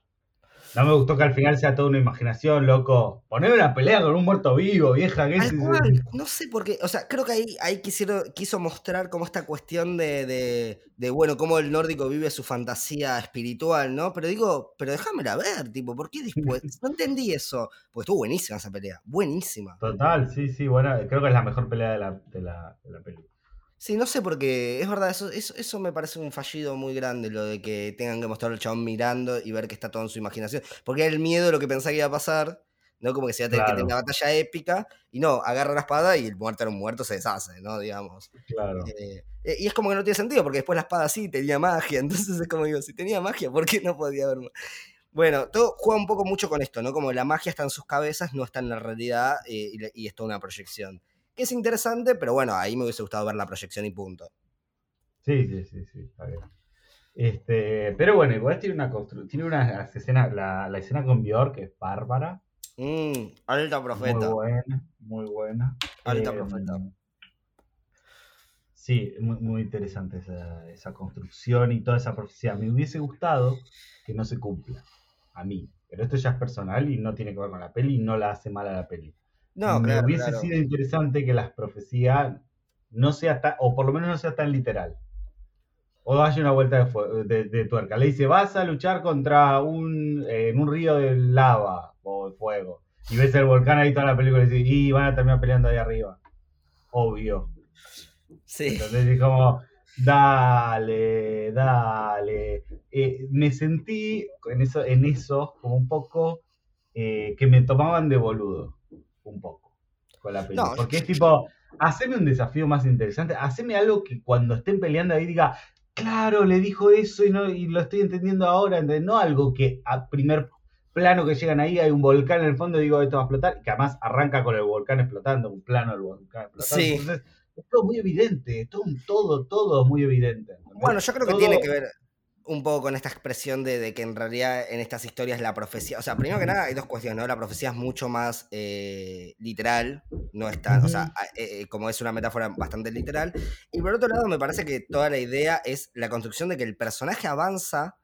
No me gustó que al final sea toda una imaginación, loco. Poner una pelea con un muerto vivo, vieja. ¿qué es no sé por qué. O sea, creo que ahí, ahí quiso mostrar como esta cuestión de, de, bueno, cómo el nórdico vive su fantasía espiritual, ¿no? Pero digo, pero déjamela ver, tipo, ¿por qué después? No entendí eso. Porque estuvo buenísima esa pelea. Buenísima. Total, sí, sí, bueno, creo que es la mejor pelea de la, de la, de la película. Sí, no sé por qué, es verdad, eso, eso, me parece un fallido muy grande, lo de que tengan que mostrar al chabón mirando y ver que está todo en su imaginación. Porque era el miedo de lo que pensaba que iba a pasar, ¿no? Como que se iba a tener que tener una batalla épica, y no, agarra la espada y el muerto era un muerto, se deshace, ¿no? Digamos. Claro. Eh, eh, y es como que no tiene sentido, porque después la espada sí tenía magia, entonces es como digo, si tenía magia, ¿por qué no podía haber Bueno, todo juega un poco mucho con esto, ¿no? Como la magia está en sus cabezas, no está en la realidad eh, y, y es toda una proyección es interesante, pero bueno, ahí me hubiese gustado ver la proyección y punto. Sí, sí, sí, sí, está bien. Este, pero bueno, igual tiene una tiene una escena, la, escena con Björk que es bárbara. Mm, alta profeta. Muy buena, muy buena. Alta em, profeta. Sí, muy, interesante esa, construcción y toda esa profecía. Me hubiese gustado que no se cumpla, a mí. Pero esto ya es personal y no tiene que ver con la peli y no la hace mal a la peli. No, me hubiese sido interesante que las profecías no sea tan, o por lo menos no sea tan literal. O haya una vuelta de, tuerca. Le dice, vas a luchar contra un, en un río de lava o de fuego. Y ves el volcán ahí toda la película y dice, y van a terminar peleando ahí arriba. Obvio. Sí. Entonces es como, dale, dale. Eh, me sentí en eso, en eso como un poco eh, que me tomaban de boludo un poco con la película. Porque es tipo, haceme un desafío más interesante, haceme algo que cuando estén peleando ahí diga, claro, le dijo eso y, no, y lo estoy entendiendo ahora, no algo que a primer plano que llegan ahí hay un volcán en el fondo y digo, esto va a explotar, que además arranca con el volcán explotando, un plano del volcán explotando. Entonces, es todo muy evidente, todo, todo, todo muy evidente. Bueno, yo creo que tiene que ver, un poco con esta expresión de, que en realidad en estas historias la profecía, o sea, primero que nada hay dos cuestiones, ¿no? La profecía es mucho más eh, literal, no es tan, o sea, eh, eh, como es una metáfora bastante literal, y por otro lado me parece que toda la idea es la construcción de que el personaje avanza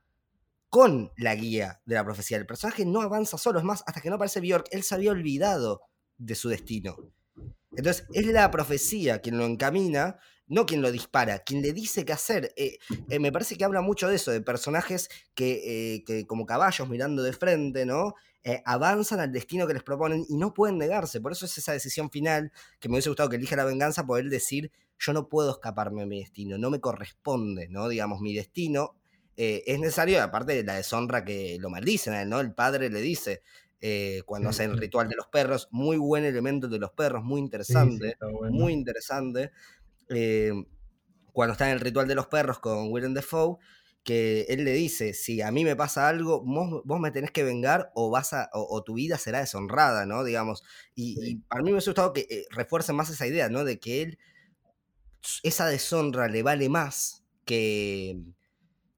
con la guía de la profecía, el personaje no avanza solo, es más, hasta que no aparece Bjork, él se había olvidado de su destino. Entonces, es la profecía quien lo encamina no quien lo dispara, quien le dice qué hacer. Eh, eh, me parece que habla mucho de eso, de personajes que, eh, como caballos mirando de frente, ¿no? avanzan al destino que les proponen y no pueden negarse. Por eso es esa decisión final que me hubiese gustado que elija la venganza, poder decir, yo no puedo escaparme de mi destino, no me corresponde, ¿no? Digamos, mi destino es necesario, aparte de la deshonra que lo maldicen a él, ¿no? El padre le dice, cuando hace el ritual de los perros. Muy buen elemento de los perros, muy interesante. Muy interesante. Eh, cuando está en el ritual de los perros con Willem Dafoe, que él le dice, si a mí me pasa algo, vos, me tenés que vengar o, vas a, o, tu vida será deshonrada, ¿no? Digamos, y, para mí me ha gustado que eh, refuerce más esa idea, ¿no? De que él, esa deshonra le vale más que,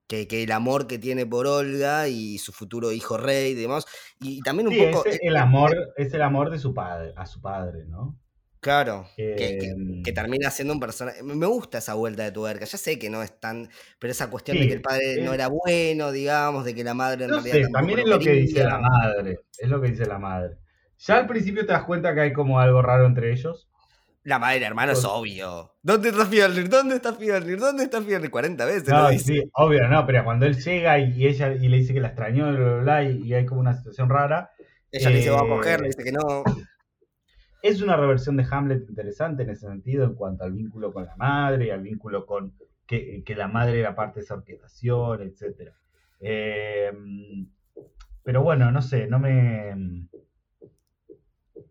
que, el amor que tiene por Olga y su futuro hijo rey y demás. Y también un poco... Es el, amor, es el amor de su padre, a su padre, ¿no? Claro, que, em, termina siendo un personaje. Me gusta esa vuelta de tuerca. Ya sé que no es tan. Pero esa cuestión de que el padre no era bueno, digamos, de que la madre en realidad. también es lo que dice la madre. Es lo que dice la madre. Ya al principio te das cuenta que hay como algo raro entre ellos. La madre, hermano, es obvio. ¿Dónde está Fjolnir? ¿Dónde está Fjolnir? ¿Dónde está Fjolnir? 40 veces. No, sí, obvio, no, pero cuando él llega y ella y le dice que la extrañó, y, hay como una situación rara. Ella le dice, va a coger, le dice que no. Es una reversión de Hamlet interesante en ese sentido, en cuanto al vínculo con la madre, al vínculo con que, la madre era parte de esa orquestación, etc. Eh, pero bueno, no sé, no me.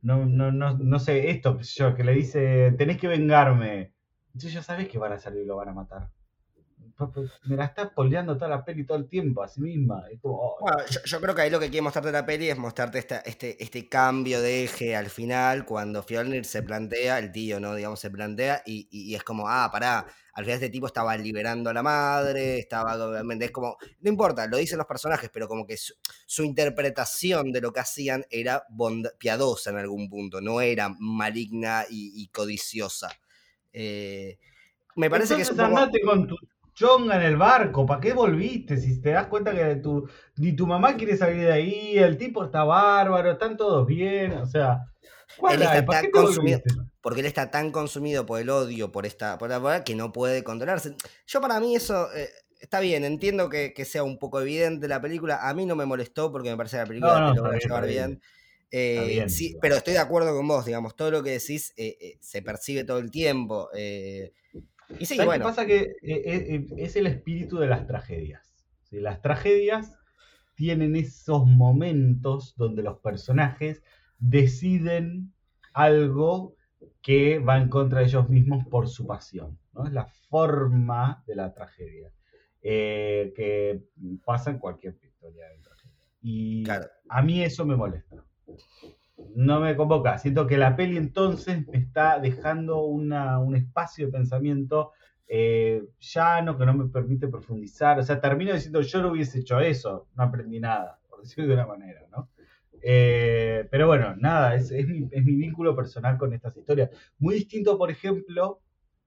No, no, no, no sé, esto yo, que le dice, tenés que vengarme. Entonces ya sabes que van a salir y lo van a matar me la está poleando toda la peli todo el tiempo a sí misma. bueno, yo, creo que ahí lo que quiere mostrarte la peli es mostrarte este, este cambio de eje al final, cuando Fjolnir se plantea, el tío, ¿no? Digamos, se plantea y, es como, ah, pará, al final este tipo estaba liberando a la madre, estaba, es como, no importa, lo dicen los personajes, pero como que su, interpretación de lo que hacían era piadosa en algún punto, no era maligna y, codiciosa. Eh, me parece que es con tu chonga en el barco, ¿para qué volviste? Si te das cuenta que tu, ni tu mamá quiere salir de ahí, el tipo está bárbaro, están todos bien, o sea, él está tan consumido, porque él está tan consumido por el odio, por esta, por la que no puede controlarse. Yo para mí eso eh, está bien, entiendo que, sea un poco evidente la película. A mí no me molestó porque me parece que la película lo va a llevar bien. Eh, sí, pero estoy de acuerdo con vos, digamos, todo lo que decís eh, se percibe todo el tiempo. Y sí, bueno. pasa? Que es el espíritu de las tragedias. Las tragedias tienen esos momentos donde los personajes deciden algo que va en contra de ellos mismos por su pasión. ¿no? Es la forma de la tragedia eh, que pasa en cualquier historia de tragedia. Y a mí eso me molesta. No me convoca. Siento que la peli entonces me está dejando un espacio de pensamiento eh, llano que no me permite profundizar. O sea, termino diciendo, yo no hubiese hecho eso, no aprendí nada, por decirlo de una manera, ¿no? Eh, pero bueno, nada, es, mi, vínculo personal con estas historias. Muy distinto, por ejemplo,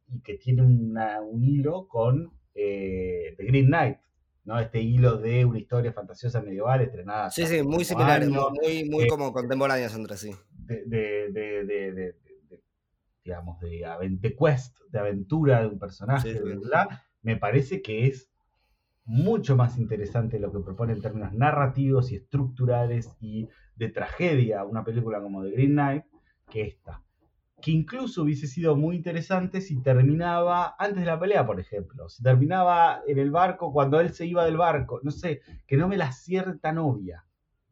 y que tiene un hilo con eh, The Green Knight, ¿no? Este hilo de una historia fantasiosa medieval estrenada. Sí, sí, muy similar, muy, muy eh, como contemporáneas entre sí. De, de, digamos, de, quest, de aventura de un personaje, me parece que es mucho más interesante lo que propone en términos narrativos y estructurales y de tragedia una película como The Green Knight que esta. Que incluso hubiese sido muy interesante si terminaba antes de la pelea, por ejemplo. Si terminaba en el barco cuando él se iba del barco. No sé, que no me la cierre tan obvia.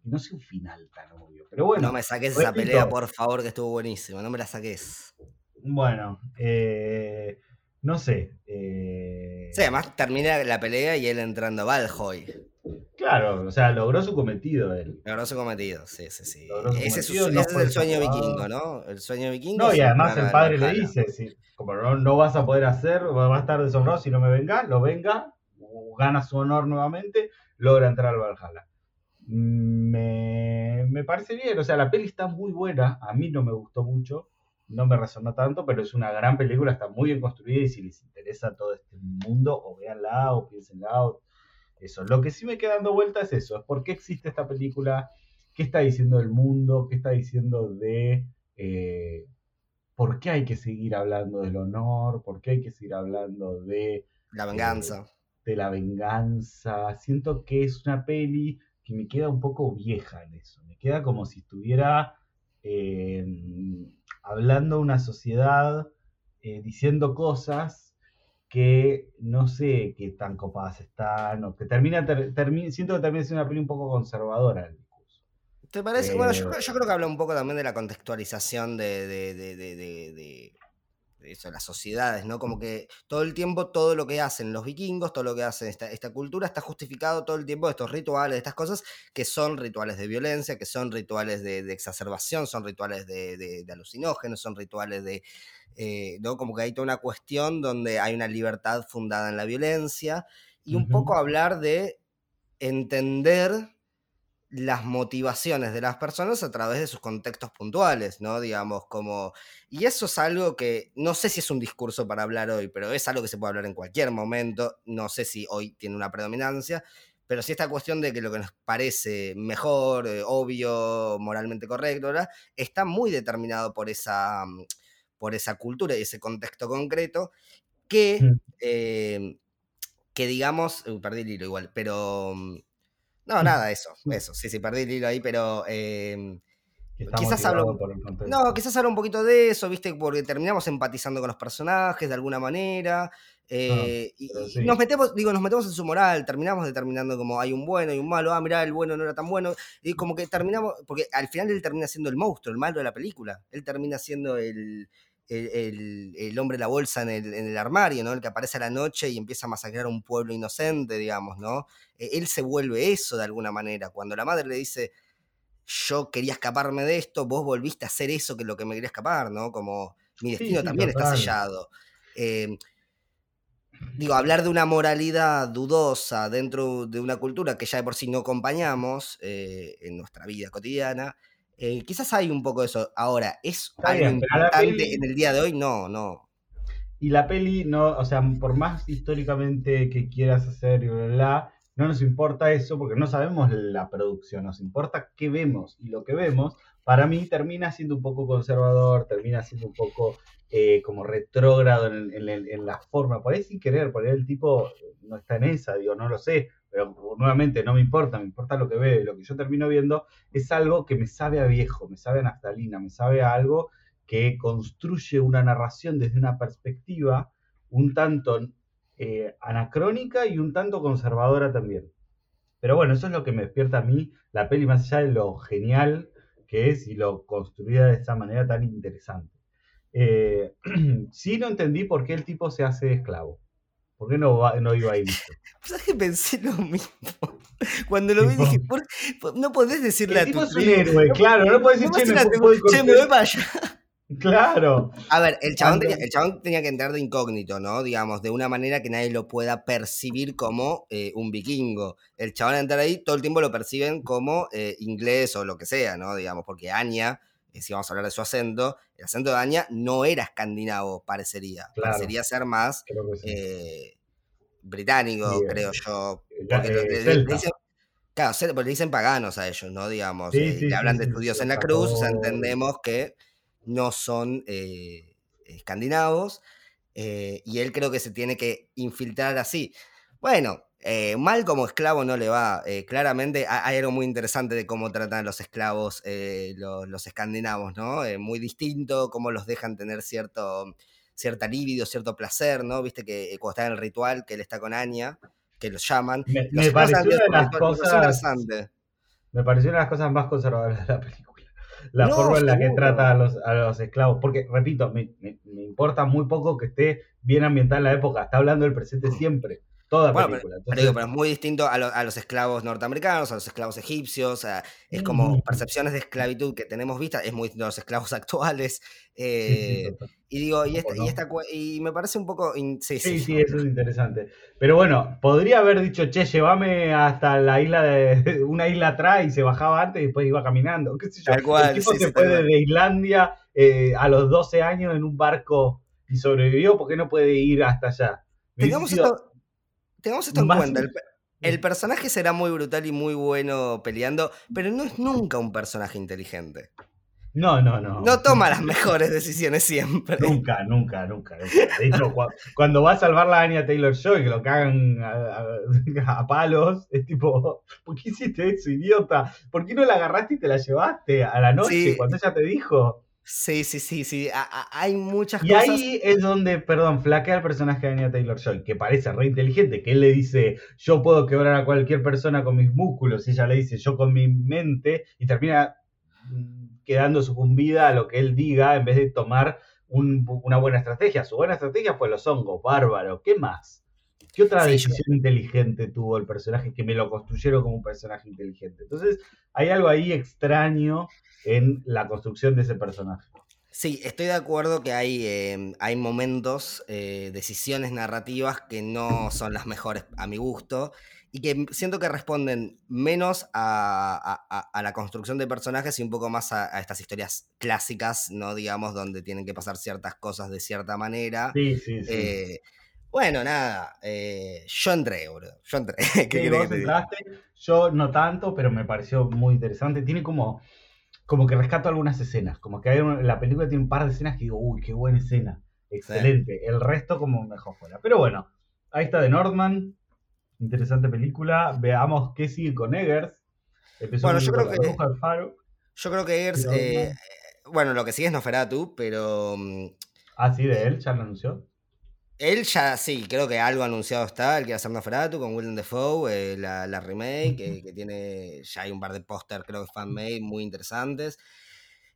No sé un final tan obvio. Pero bueno. No me saques esa pelea, por favor, que estuvo buenísimo. No me la saques. Bueno, eh, no sé. Eh... Sí, además termina la pelea y él entrando a Valhoy. Claro, o sea, logró su cometido él. Logró su cometido, sí, sí, sí. Ese, es, el sueño vikingo, ¿no? El sueño vikingo. No, y además el padre le dice, si, como no, vas a poder hacer, va a estar deshonrado si no me venga, lo venga, gana su honor nuevamente, logra entrar al Valhalla. Me, me parece bien, o sea, la peli está muy buena, a mí no me gustó mucho, no me resonó tanto, pero es una gran película, está muy bien construida y si les interesa todo este mundo, o véanla o piénsenla o eso. Lo que sí me queda dando vuelta es eso, es por qué existe esta película, qué está diciendo del mundo, qué está diciendo de eh, por qué hay que seguir hablando del honor, por qué hay que seguir hablando de... La venganza. Eh, de la venganza. Siento que es una peli que me queda un poco vieja en eso. Me queda como si estuviera eh, hablando una sociedad, diciendo cosas que no sé qué tan copadas están, o que termina, siento que termina siendo una peli un poco conservadora el discurso. ¿Te parece? bueno, yo, creo que habla un poco también de la contextualización de, de, de, de eso, las sociedades, ¿no? Como que todo el tiempo todo lo que hacen los vikingos, todo lo que hacen esta, esta cultura está justificado todo el tiempo estos rituales, estas cosas que son rituales de violencia, que son rituales de, exacerbación, son rituales de, alucinógenos, son rituales de, eh, ¿no? Como que hay toda una cuestión donde hay una libertad fundada en la violencia y un poco hablar de entender las motivaciones de las personas a través de sus contextos puntuales, ¿no? Digamos, como... Y eso es algo que no sé si es un discurso para hablar hoy, pero es algo que se puede hablar en cualquier momento, no sé si hoy tiene una predominancia, pero sí esta cuestión de que lo que nos parece mejor, eh, obvio, moralmente correcto, ¿verdad? está muy determinado por esa, mm, por esa cultura y ese contexto concreto que, mm. eh, que digamos, perdí el hilo igual, pero mm, no, nada, eso, eso. Sí, sí, perdí el hilo ahí, pero. Em, quizás hablo. No, quizás hablo un poquito de eso, ¿viste? Porque terminamos empatizando con los personajes de alguna manera. Ah, eh, y, nos metemos, digo, nos metemos en su moral, terminamos determinando como hay un bueno y un malo, ah, mirá, el bueno no era tan bueno, y como que terminamos, porque al final él termina siendo el monstruo, el malo de la película, él termina siendo el, el, el, hombre de la bolsa en el, en el, armario, ¿no? El que aparece a la noche y empieza a masacrar a un pueblo inocente, digamos, ¿no? E, él se vuelve eso de alguna manera. Cuando la madre le dice, yo quería escaparme de esto, vos volviste a hacer eso que lo que me quería escapar, ¿no? Como mi destino también está sellado. Em, digo, hablar de una moralidad dudosa dentro de una cultura que ya de por sí no acompañamos eh, en nuestra vida cotidiana, eh, quizás hay un poco de eso. Ahora, ¿es algo importante en el día de hoy? No, no. Y la peli, no, o sea, por más históricamente que quieras hacer y bla, bla, no nos importa eso porque no sabemos la producción, nos importa qué vemos. Y lo que vemos, para mí, termina siendo un poco conservador, termina siendo un poco eh, como retrógrado en, la forma. Por ahí sin querer, por ahí el tipo no está en esa, digo, no lo sé, pero nuevamente no me importa, me importa lo que veo. Y lo que yo termino viendo es algo que me sabe a viejo, me sabe a naftalina, me sabe a algo que construye una narración desde una perspectiva un tanto eh, anacrónica y un tanto conservadora también. Pero bueno, eso es lo que me despierta a mí la peli, más allá de lo genial que es y lo construida de esa manera tan interesante. Eh, sí no entendí por qué el tipo se hace esclavo. ¿Por qué no, no iba ahí? ¿Sabes que pensé lo mismo? Cuando lo vi dije, no podés decirle a tu es un héroe, claro, no podés decir, che, me voy para allá. Claro. A ver, el chabón, tenía, el chabón, tenía, que entrar de incógnito, ¿no? Digamos, de una manera que nadie lo pueda percibir como eh, un vikingo. El chabón entrar ahí, todo el tiempo lo perciben como eh, inglés o lo que sea, ¿no? Digamos, porque Anya, si vamos a hablar de su acento, el acento de Anya no era escandinavo, parecería. Parecería ser más británico, creo yo. Porque le, dicen, claro, porque le dicen paganos a ellos, ¿no? Digamos, le hablan de estudios en la cruz, o sea, entendemos que no son eh, escandinavos, eh, y él creo que se tiene que infiltrar así. Bueno, eh, mal como esclavo no le va. claramente hay algo muy interesante de cómo tratan los esclavos los, escandinavos, ¿no? muy distinto, cómo los dejan tener cierto, cierta libido, cierto placer, ¿no? Viste que cuando está en el ritual, que él está con Anya, que los llaman. Me, pareció una de las cosas... Me pareció una de las cosas más conservadoras de la película la forma en la que trata a los, a los esclavos. Porque, repito, me, me, importa muy poco que esté bien ambientada en la época. Está hablando del presente siempre. Toda película. Pero, es muy distinto a, a, los esclavos norteamericanos, a los esclavos egipcios. es como percepciones de esclavitud que tenemos vistas, es muy distinto a los esclavos actuales. Eh, y digo, y, esta, y, y, me parece un poco. sí, sí, sí, eso es interesante. Pero bueno, podría haber dicho, che, llévame hasta la isla de. una isla atrás y se bajaba antes y después iba caminando. ¿Qué sé yo? El tipo se fue de Islandia eh, a los 12 años en un barco y sobrevivió, ¿por qué no puede ir hasta allá? Tengamos esto, tengamos esto en cuenta. el personaje será muy brutal y muy bueno peleando, pero no es nunca un personaje inteligente. No, no, no. No toma las mejores decisiones siempre. Nunca, nunca, nunca. De hecho, cuando va a salvar la Anya Taylor Joy, que lo cagan a, palos, es tipo, ¿por qué hiciste eso, idiota? ¿Por qué no la agarraste y te la llevaste a la noche cuando ella te dijo? Sí, sí, sí, sí. hay muchas cosas. Y ahí es donde, perdón, flaquea el personaje de Anya Taylor Joy, que parece re inteligente, que él le dice, yo puedo quebrar a cualquier persona con mis músculos, y ella le dice, yo con mi mente, y termina quedando sucumbida a lo que él diga en vez de tomar una buena estrategia. Su buena estrategia fue los hongos, bárbaro. ¿Qué más? ¿Qué otra decisión inteligente tuvo el personaje que me lo construyeron como un personaje inteligente? Entonces, hay algo ahí extraño en la construcción de ese personaje. Sí, estoy de acuerdo que hay, em, hay momentos, eh, decisiones narrativas que no son las mejores a mi gusto y que siento que responden menos a, la construcción de personajes y un poco más a, estas historias clásicas, ¿no? Digamos, donde tienen que pasar ciertas cosas de cierta manera. Sí, sí, sí. Eh, bueno, nada, eh, yo entré, bro. Yo entré. yo no tanto, pero me pareció muy interesante. Tiene como, como que rescato algunas escenas, como que hay la película tiene un par de escenas que digo, uy, qué buena escena. Excelente. El resto como mejor fuera. Pero bueno, ahí está de Nordman, Interesante película. Veamos qué sigue con Eggers. bueno, yo creo, que, yo creo que Eggers. Eh, bueno, lo que sigue es Noferatu, pero. Mm, ah, sí, de él, ya lo anunció. Él ya, sí, creo que algo anunciado está, el que ser Noferatu con Willem Dafoe, eh, la, la, remake, que, tiene, ya hay un par de póster, creo que fan-made, muy interesantes.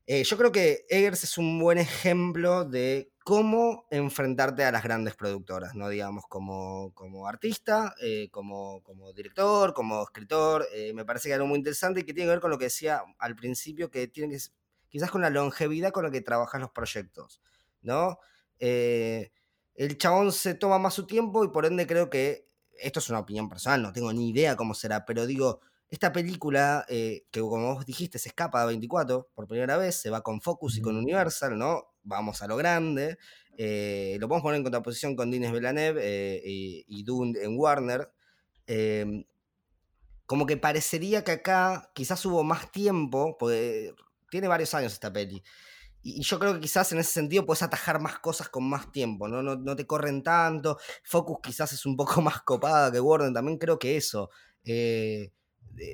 Eh, yo creo que Eggers es un buen ejemplo de cómo enfrentarte a las grandes productoras, ¿no? Digamos, como, como artista, eh, como, como, director, como escritor. Eh, me parece que algo muy interesante y que tiene que ver con lo que decía al principio, que tiene que quizás con la longevidad con la que trabajas los proyectos, ¿no? Eh, el chabón se toma más su tiempo y por ende creo que, esto es una opinión personal, no tengo ni idea cómo será, pero digo, esta película, que como vos dijiste, se escapa de 24 por primera vez, se va con Focus y con Universal, ¿no? vamos a lo grande. Eh, lo podemos poner en contraposición con Dines Villeneuve eh, y, Dune en Warner. Em, como que parecería que acá quizás hubo más tiempo, porque tiene varios años esta peli. Y, yo creo que quizás en ese sentido puedes atajar más cosas con más tiempo, ¿no? No, te corren tanto. Focus quizás es un poco más copada que Warner, también creo que eso. Eh,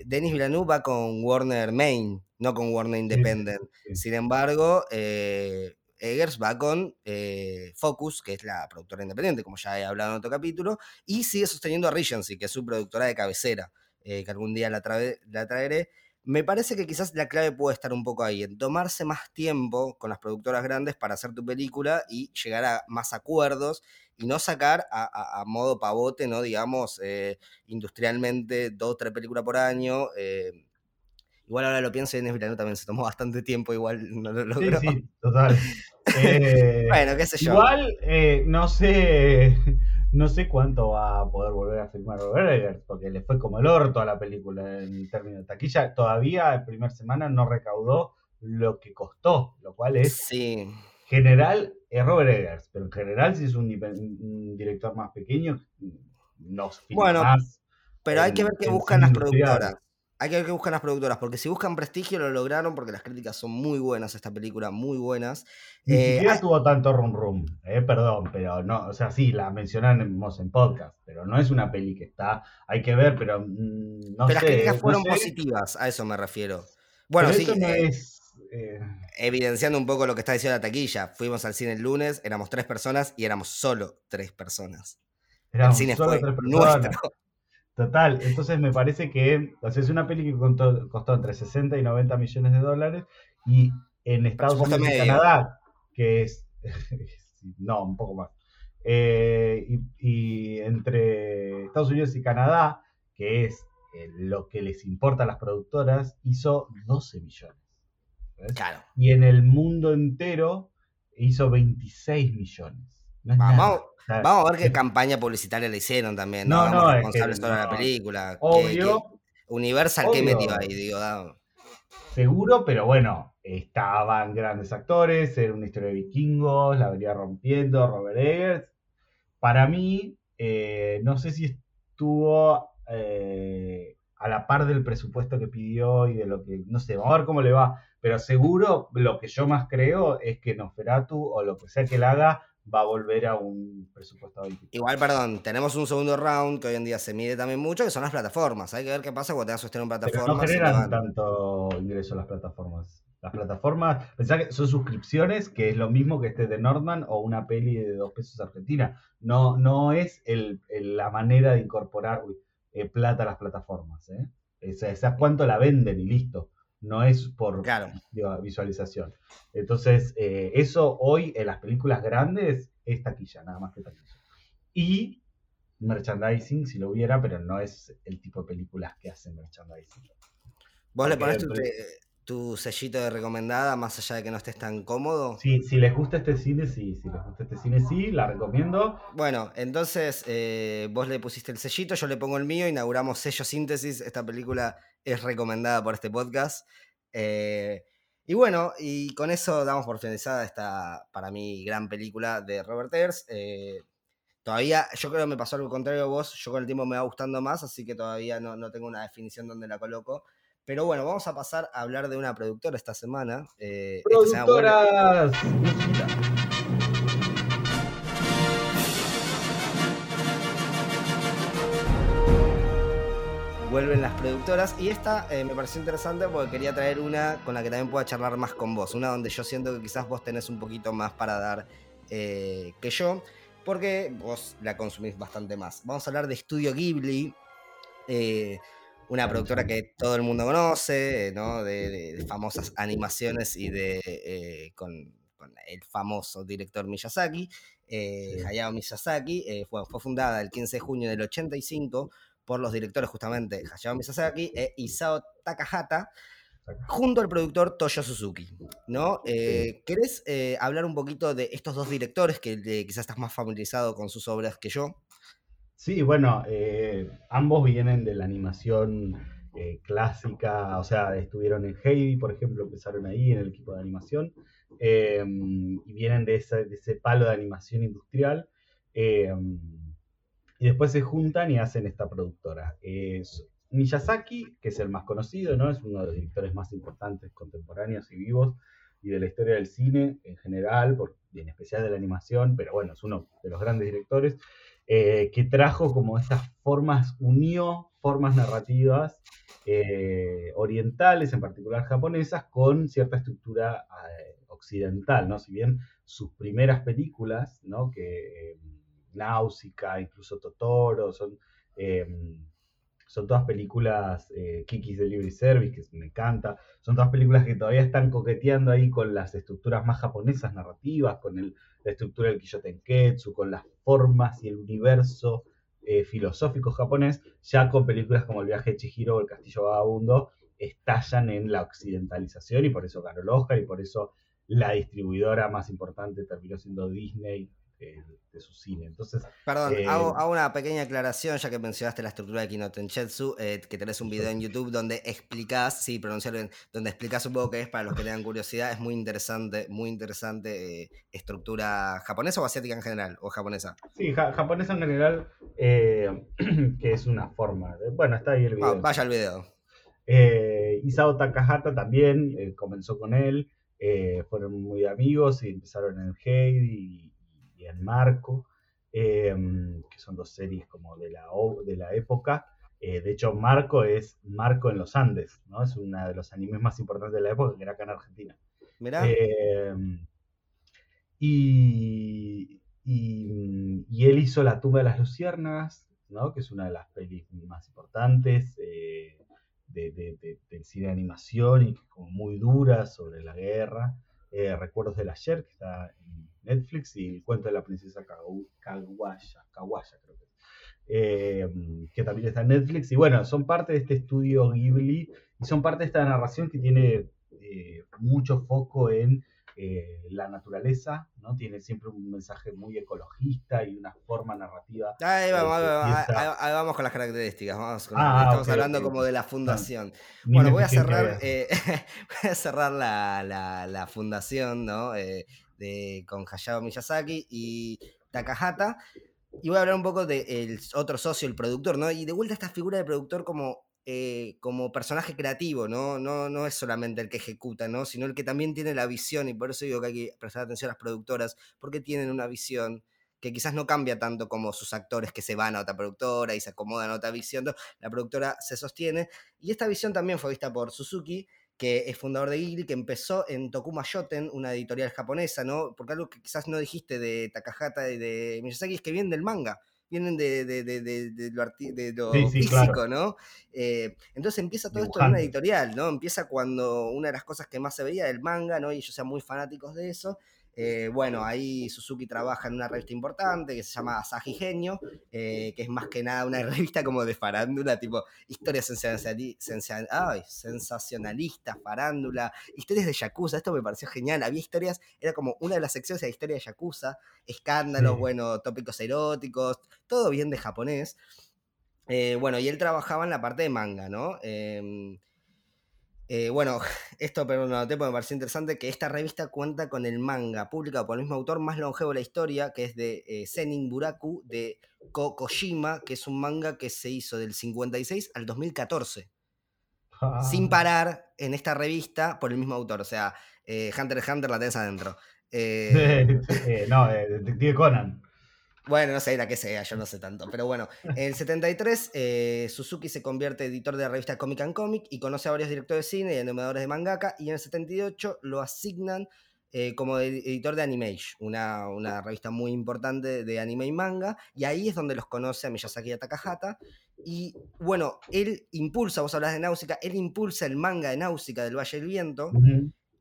Denis Villeneuve va con Warner Main, no con Warner Independent. Sin embargo, eh, Eggers va con eh, Focus, que es la productora independiente, como ya he hablado en otro capítulo, y sigue sosteniendo a Regency, que es su productora de cabecera, eh, que algún día la, la traeré. Me parece que quizás la clave puede estar un poco ahí, en tomarse más tiempo con las productoras grandes para hacer tu película y llegar a más acuerdos y no sacar a, modo pavote, ¿no? Digamos, eh, industrialmente dos o tres películas por año. Eh, igual ahora lo pienso y en Villeneuve también se tomó bastante tiempo, igual no lo logró. Sí, sí, total. Eh, bueno, qué sé yo. Igual, no sé no sé cuánto va a poder volver a filmar Robert Eggers, porque le fue como el orto a la película en términos de taquilla. Todavía en primera semana no recaudó lo que costó, lo cual es sí. general, es Robert Eggers, pero en general si es un, director más pequeño, no bueno, más. Pero hay que ver qué buscan las productoras. Hay que ver qué buscan las productoras, porque si buscan prestigio lo lograron, porque las críticas son muy buenas, esta película muy buenas. Ni eh, siquiera tuvo tanto rum rum, eh, perdón, pero no, o sea, sí, la mencionamos en podcast, pero no es una peli que está, hay que ver, pero mm, no pero sé. las críticas fueron positivas, a eso me refiero. Bueno, sí. Eh, evidenciando un poco lo que está diciendo la taquilla, fuimos al cine el lunes, éramos tres personas y éramos solo tres personas. el cine fue nuestro. Total, entonces me parece que es una peli que costó, entre 60 y 90 millones de dólares y en Estados Unidos y Canadá, que es, no, un poco más, eh, y, entre Estados Unidos y Canadá, que es eh, lo que les importa a las productoras, hizo 12 millones. Claro. Y en el mundo entero hizo 26 millones. Vamos, Vamos a ver qué campaña publicitaria le hicieron también, ¿no? no, responsables de la película. Obvio. Universal, ¿qué metió ahí? Digo, Seguro, pero bueno, estaban grandes actores, era una historia de vikingos, la venía rompiendo, Robert Eggers. Para mí, eh, no sé si estuvo eh, a la par del presupuesto que pidió y de lo que, no sé, vamos a ver cómo le va, pero seguro lo que yo más creo es que Nosferatu o lo que sea que él haga va a volver a un presupuesto Igual, perdón, tenemos un segundo round que hoy en día se mide también mucho, que son las plataformas. Hay que ver qué pasa cuando tengas sostener en plataformas. no generan tanto ingreso las plataformas. Las plataformas, pensá que son suscripciones, que es lo mismo que este de Nordman o una peli de dos pesos argentina. No, no es el, la manera de incorporar eh, plata a las plataformas. ¿eh? Es, cuánto la venden y listo no es por visualización. Entonces, eh, eso hoy en las películas grandes es taquilla, nada más que taquilla. Y merchandising, si lo hubiera, pero no es el tipo de películas que hacen merchandising. Vos le pones tu, sellito de recomendada, más allá de que no estés tan cómodo. Sí, si les gusta este cine, sí, si les gusta este cine, sí, la recomiendo. Bueno, entonces eh, vos le pusiste el sellito, yo le pongo el mío, inauguramos sello síntesis, esta película es recomendada por este podcast. Eh, y bueno, y con eso damos por finalizada esta, para mí, gran película de Robert Eggers. Eh, todavía, yo creo que me pasó algo contrario a vos, yo con el tiempo me va gustando más, así que todavía no, no tengo una definición donde la coloco. Pero bueno, vamos a pasar a hablar de una productora esta semana. Eh, ¡Productoras! Vuelven las productoras. Y esta eh, me pareció interesante porque quería traer una con la que también pueda charlar más con vos. Una donde yo siento que quizás vos tenés un poquito más para dar eh, que yo. Porque vos la consumís bastante más. Vamos a hablar de Studio Ghibli. Eh, una productora que todo el mundo conoce, ¿no? De, famosas animaciones y de con, el famoso director Miyazaki, Hayao Miyazaki. fue, fue fundada el 15 de junio del 85 por los directores justamente Hayao Miyazaki e Isao Takahata, junto al productor Toyo Suzuki. ¿no? Eh, ¿Querés eh, hablar un poquito de estos dos directores que quizás estás más familiarizado con sus obras que yo? Sí, bueno, eh, ambos vienen de la animación clásica, o sea, estuvieron en Heidi, por ejemplo, empezaron ahí en el equipo de animación. y vienen de ese, de ese, palo de animación industrial. Y después se juntan y hacen esta productora. Miyazaki, que es el más conocido, ¿no? Es uno de los directores más importantes contemporáneos y vivos y de la historia del cine en general, y en especial de la animación, pero bueno, es uno de los grandes directores, eh, que trajo como estas formas, unió formas narrativas eh, orientales, en particular japonesas, con cierta estructura eh, occidental, ¿no? Si bien sus primeras películas, ¿no? Que Náusica, incluso Totoro, son son todas películas eh, Kiki's Delivery Service, que me encanta. Son todas películas que todavía están coqueteando ahí con las estructuras más japonesas narrativas, con la estructura del Kiyotenketsu, con las formas y el universo eh, filosófico japonés. Ya con películas como El viaje de Chihiro o El castillo vagabundo estallan en la occidentalización y por eso ganó el Oscar y por eso la distribuidora más importante terminó siendo Disney de, su cine. Entonces, Perdón, eh, hago, una pequeña aclaración, ya que mencionaste la estructura de Kino Tenchetsu, eh, que tenés un video en YouTube donde explicás, sí, pronunciarlo bien, donde explicás un poco qué es para los que tengan curiosidad. Es muy interesante, muy interesante eh, estructura japonesa o asiática en general, o japonesa. Sí, japonesa en general, que es una forma. bueno, está ahí el video. Ah, vaya al video. Isao Takahata también comenzó con él. fueron muy amigos y empezaron en el Hate y y en Marco, em, que son dos series como de la, de la época. Eh, de hecho, Marco es Marco en los Andes, ¿no? Es uno de los animes más importantes de la época que era acá en Argentina. Mirá. Em, y, y, él hizo La tumba de las luciérnagas, ¿no? Que es una de las pelis más importantes eh, del cine de animación y como muy dura sobre la guerra. Eh, Recuerdos del ayer, que está en Netflix, y El cuento de la princesa Kawaya, Kawaya creo que eh, que también está en Netflix. Y bueno, son parte de este estudio Ghibli y son parte de esta narración que tiene eh, mucho foco en eh, la naturaleza, ¿no? Tiene siempre un mensaje muy ecologista y una forma narrativa. Ahí vamos, con las características, vamos ah, estamos hablando como de la fundación. bueno, voy a cerrar, eh, voy a cerrar la, la, fundación, ¿no? Eh, de, con Hayao Miyazaki y Takahata. Y voy a hablar un poco del otro socio, el productor, ¿no? Y de vuelta esta figura de productor como eh, como personaje creativo, ¿no? ¿no? No es solamente el que ejecuta, ¿no? Sino el que también tiene la visión, y por eso digo que hay que prestar atención a las productoras, porque tienen una visión que quizás no cambia tanto como sus actores que se van a otra productora y se acomodan a otra visión. La productora se sostiene. Y esta visión también fue vista por Suzuki, que es fundador de Ghibli, que empezó en Tokuma Shoten, una editorial japonesa, ¿no? Porque algo que quizás no dijiste de Takahata y de Miyazaki es que viene del manga vienen de, de, de, de lo, físico, ¿no? Eh, entonces empieza todo esto en una editorial, ¿no? Empieza cuando una de las cosas que más se veía era el manga, ¿no? Y ellos sean muy fanáticos de eso, eh, bueno, ahí Suzuki trabaja en una revista importante que se llama Asahi Genio, eh, que es más que nada una revista como de farándula, tipo historias sensacionalistas, farándula, historias de Yakuza. Esto me pareció genial. Había historias, era como una de las secciones de historia de Yakuza, escándalos, bueno, tópicos eróticos, todo bien de japonés. Eh, bueno, y él trabajaba en la parte de manga, ¿no? Em, eh, bueno, esto pero no te me pareció interesante que esta revista cuenta con el manga publicado por el mismo autor más longevo de la historia, que es de eh, Senin Buraku, de Kokoshima, que es un manga que se hizo del 56 al 2014. Sin ah. parar en esta revista por el mismo autor. O sea, eh, Hunter x Hunter la tenés adentro. no, Detective Conan. Bueno, no sé la que sea, yo no sé tanto. Pero bueno, en el 73 eh, Suzuki se convierte editor de la revista Comic and Comic y conoce a varios directores de cine y animadores de mangaka. Y en el 78 lo asignan eh, como editor de Animation, una, una, revista muy importante de anime y manga. Y ahí es donde los conoce a Miyazaki y a Takahata. Y bueno, él impulsa, vos hablas de Náusica, él impulsa el manga de Náusica del Valle del Viento.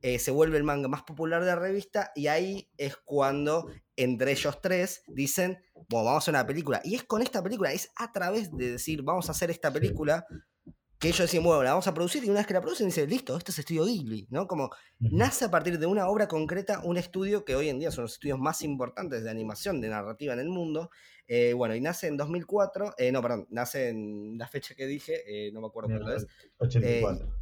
Eh, se vuelve el manga más popular de la revista y ahí es cuando entre ellos tres dicen, bueno, vamos a hacer una película. Y es con esta película, es a través de decir, vamos a hacer esta película, que ellos decían, bueno, la vamos a producir y una vez que la producen dicen, listo, esto es Estudio Ghibli, ¿no? Como nace a partir de una obra concreta, un estudio que hoy en día son los estudios más importantes de animación, de narrativa en el mundo. Eh, bueno, y nace en 2004, eh, no, perdón, nace en la fecha que dije, no me acuerdo cuándo es. 84.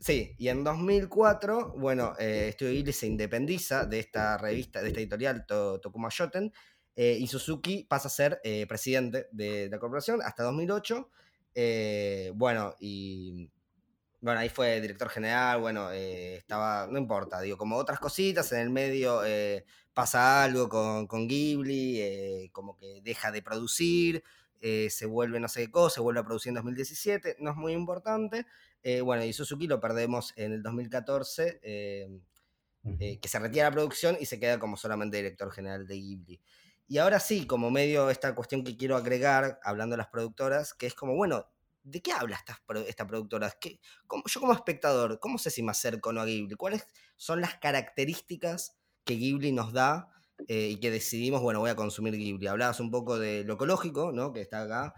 Sí, y en 2004, bueno, eh, Estudio Ghibli se independiza de esta revista, de esta editorial Tokuma Shoten, eh, y Suzuki pasa a ser eh, presidente de, la corporación hasta 2008. bueno, y bueno, ahí fue director general, bueno, estaba, no importa, digo, como otras cositas, en el medio pasa algo con, con Ghibli, como que deja de producir, se vuelve no sé qué cosa, se vuelve a producir en 2017, no es muy importante. Eh, bueno, y Suzuki lo perdemos en el 2014, em, eh, que se retira la producción y se queda como solamente director general de Ghibli. Y ahora sí, como medio esta cuestión que quiero agregar, hablando de las productoras, que es como, bueno, ¿de qué habla esta, esta productora? yo como espectador, ¿cómo sé si me acerco o no a Ghibli? ¿Cuáles son las características que Ghibli nos da eh, y que decidimos, bueno, voy a consumir Ghibli? Hablabas un poco de lo ecológico, ¿no? Que está acá.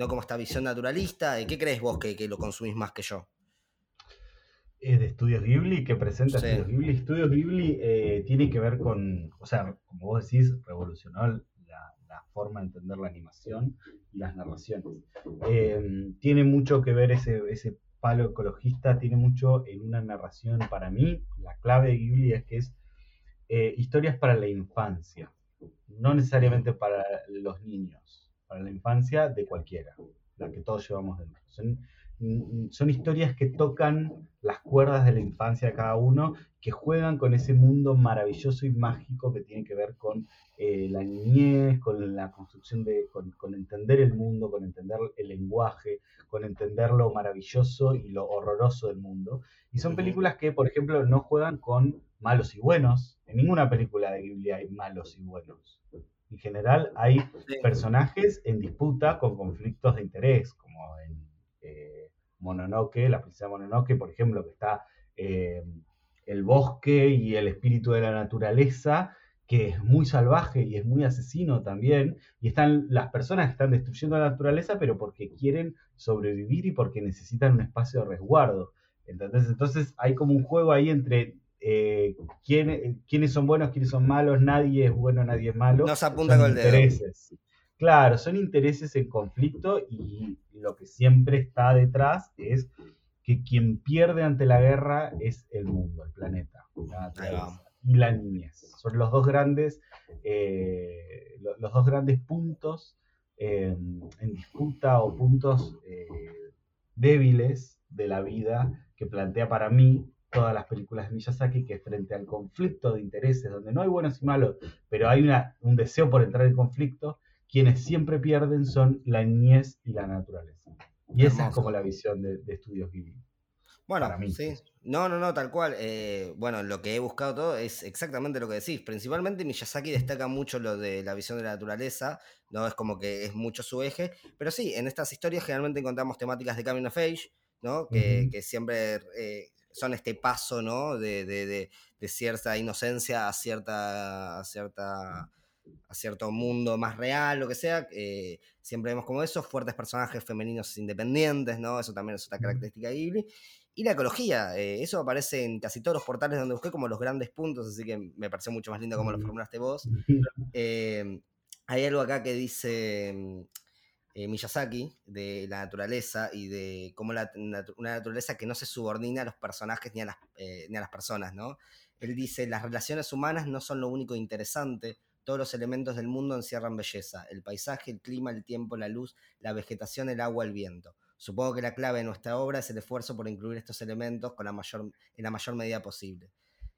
¿No? Como esta visión naturalista. ¿Qué crees vos que, lo consumís más que yo? Es de Estudios Ghibli, que presenta Estudios Ghibli. Estudios Ghibli eh, tiene que ver con, o sea, como vos decís, revolucionó la, forma de entender la animación y las narraciones. Em, tiene mucho que ver ese, ese palo ecologista, tiene mucho en una narración para mí. La clave de Ghibli es que es eh, historias para la infancia, no necesariamente para los niños para la infancia de cualquiera, la que todos llevamos dentro. Son, mm, son historias que tocan las cuerdas de la infancia de cada uno, que juegan con ese mundo maravilloso y mágico que tiene que ver con eh, la niñez, con la construcción de, con, entender el mundo, con entender el lenguaje, con entender lo maravilloso y lo horroroso del mundo. Y son películas que, por ejemplo, no juegan con malos y buenos. En ninguna película de Biblia hay malos y buenos. En general hay personajes en disputa con conflictos de interés, como en eh, Mononoke, la princesa Mononoke, por ejemplo, que está eh, el bosque y el espíritu de la naturaleza, que es muy salvaje y es muy asesino también, y están las personas que están destruyendo la naturaleza, pero porque quieren sobrevivir y porque necesitan un espacio de resguardo. Entonces, entonces hay como un juego ahí entre eh, quiénes son buenos, quiénes son malos, nadie es bueno, nadie es malo. Nos apunta con el intereses. Claro, son intereses en conflicto y lo que siempre está detrás es que quien pierde ante la guerra es el mundo, el planeta, y la niñez. Son los dos grandes, eh, los dos grandes puntos eh, en disputa o puntos débiles de la vida que plantea para mí todas las películas de Miyazaki, que frente al conflicto de intereses, donde no hay buenos y malos, pero hay una, un deseo por entrar en conflicto, quienes siempre pierden son la niñez y la naturaleza. Y esa es como la visión de, Estudios Ghibli. Bueno, sí. No, no, no, tal cual. Eh, bueno, lo que he buscado todo es exactamente lo que decís. Principalmente Miyazaki destaca mucho lo de la visión de la naturaleza, ¿no? Es como que es mucho su eje. Pero sí, en estas historias generalmente encontramos temáticas de Coming of Age, ¿no? Que, siempre eh, son este paso, ¿no? De, de, de, cierta inocencia a cierta, a cierta a cierto mundo más real, lo que sea, eh, siempre vemos como eso, fuertes personajes femeninos independientes, ¿no? Eso también es otra característica de Ghibli. Y la ecología, eh, eso aparece en casi todos los portales donde busqué como los grandes puntos, así que me parece mucho más lindo como lo formulaste vos. Eh, hay algo acá que dice mm, eh, Miyazaki de la naturaleza y de cómo la, una naturaleza que no se subordina a los personajes ni a, las, eh, ni a las personas, ¿no? Él dice, las relaciones humanas no son lo único interesante, todos los elementos del mundo encierran belleza, el paisaje, el clima, el tiempo, la luz, la vegetación, el agua, el viento. Supongo que la clave de nuestra obra es el esfuerzo por incluir estos elementos con la mayor, en la mayor medida posible.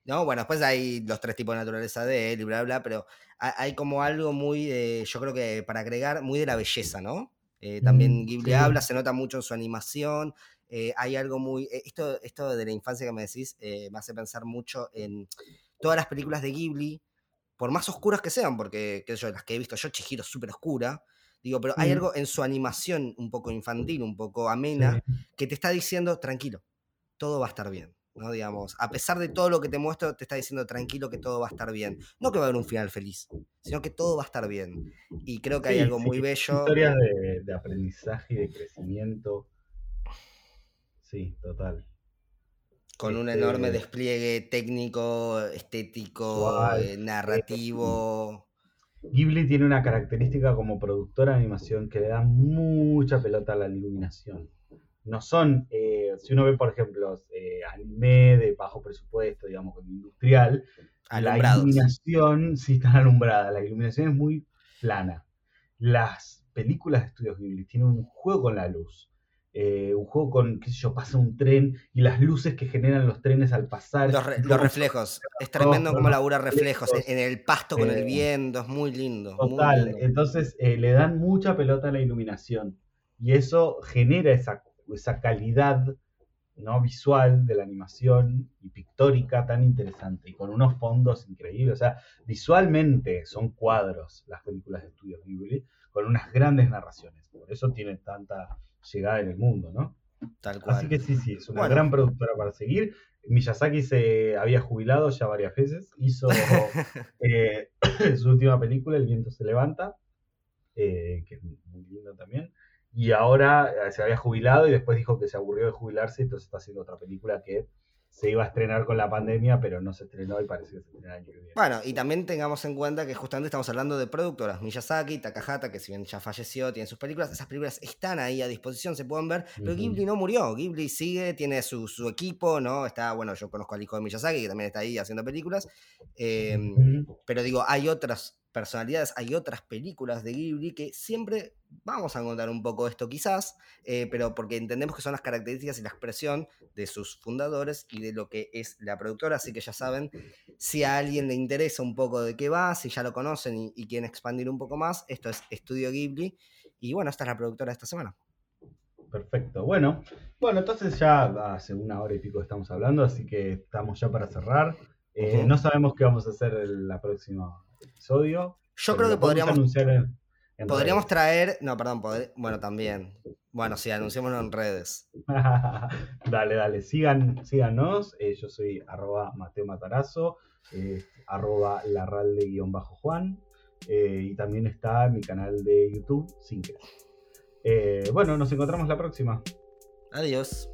¿No? Bueno, después hay los tres tipos de naturaleza de él y bla, bla, pero hay como algo muy, de, yo creo que para agregar, muy de la belleza, ¿no? Eh, también mm, Ghibli habla, se nota mucho en su animación. Eh, hay algo muy. Eh, esto, esto de la infancia que me decís me hace pensar mucho en todas las películas de Ghibli, por más oscuras que sean, porque qué sé yo, las que he visto yo, Chihiro es súper oscura. Digo, pero hay mm. algo en su animación un poco infantil, un poco amena, que te está diciendo, tranquilo, todo va a estar bien. ¿No? Digamos, a pesar de todo lo que te muestro, te está diciendo tranquilo que todo va a estar bien. No que va a haber un final feliz, sino que todo va a estar bien. Y creo que hay algo muy bello. Historias de, aprendizaje y de crecimiento. Sí, total. Con un enorme este despliegue técnico, estético, eh, narrativo. Ghibli tiene una característica como productora de animación que le da mucha pelota a la iluminación no son, eh, si uno ve, por ejemplo, eh, anime de bajo presupuesto, digamos, industrial, la iluminación sí está alumbrada, la iluminación es muy plana. Las películas de estudios Ghibli tienen un juego con la luz. Eh, un juego con, qué sé yo, pasa un tren y las luces que generan los trenes al pasar. Los, reflejos. Es tremendo como labura reflejos. En el pasto con el viento, es muy lindo. Total. Entonces le dan mucha pelota a la iluminación. Y eso genera esa esa calidad ¿no? visual de la animación y pictórica tan interesante y con unos fondos increíbles. O sea, visualmente son cuadros las películas de estudios Ghibli con unas grandes narraciones. Por eso tiene tanta llegada en el mundo, ¿no? Tal cual. Así que sí, sí, es una gran productora para seguir. Miyazaki se había jubilado ya varias veces, hizo eh, su última película, El viento se levanta, eh, que es muy lindo también y ahora eh, se había jubilado y después dijo que se aburrió de jubilarse, entonces está haciendo otra película que se iba a estrenar con la pandemia, pero no se estrenó y parece que se estrenará el año que viene. Bueno, y también tengamos en cuenta que justamente estamos hablando de productoras, Miyazaki, Takahata, que si bien ya falleció, tiene sus películas, esas películas están ahí a disposición, se pueden ver, pero Ghibli no murió, Ghibli sigue, tiene su, equipo, ¿no? Está, bueno, yo conozco al hijo de Miyazaki, que también está ahí haciendo películas, em, pero digo, hay otras personalidades, hay otras películas de Ghibli que siempre vamos a contar un poco esto quizás, eh, pero porque entendemos que son las características y la expresión de sus fundadores y de lo que es la productora, así que ya saben, si a alguien le interesa un poco de qué va, si ya lo conocen y, quieren expandir un poco más, esto es Estudio Ghibli y bueno, esta es la productora de esta semana. Perfecto, bueno, bueno, entonces ya hace una hora y pico estamos hablando, así que estamos ya para cerrar. Eh, no sabemos qué vamos a hacer la próxima episodio. Yo creo que podríamos, podríamos traer, no, perdón, bueno, también. Bueno, sí, anunciémoslo en redes. dale, dale, sigan, síganos. Eh, yo soy arroba Mateo Matarazo, eh, arroba larralde-juan. Eh, y también está mi canal de YouTube, Sin bueno, nos encontramos la próxima. Adiós.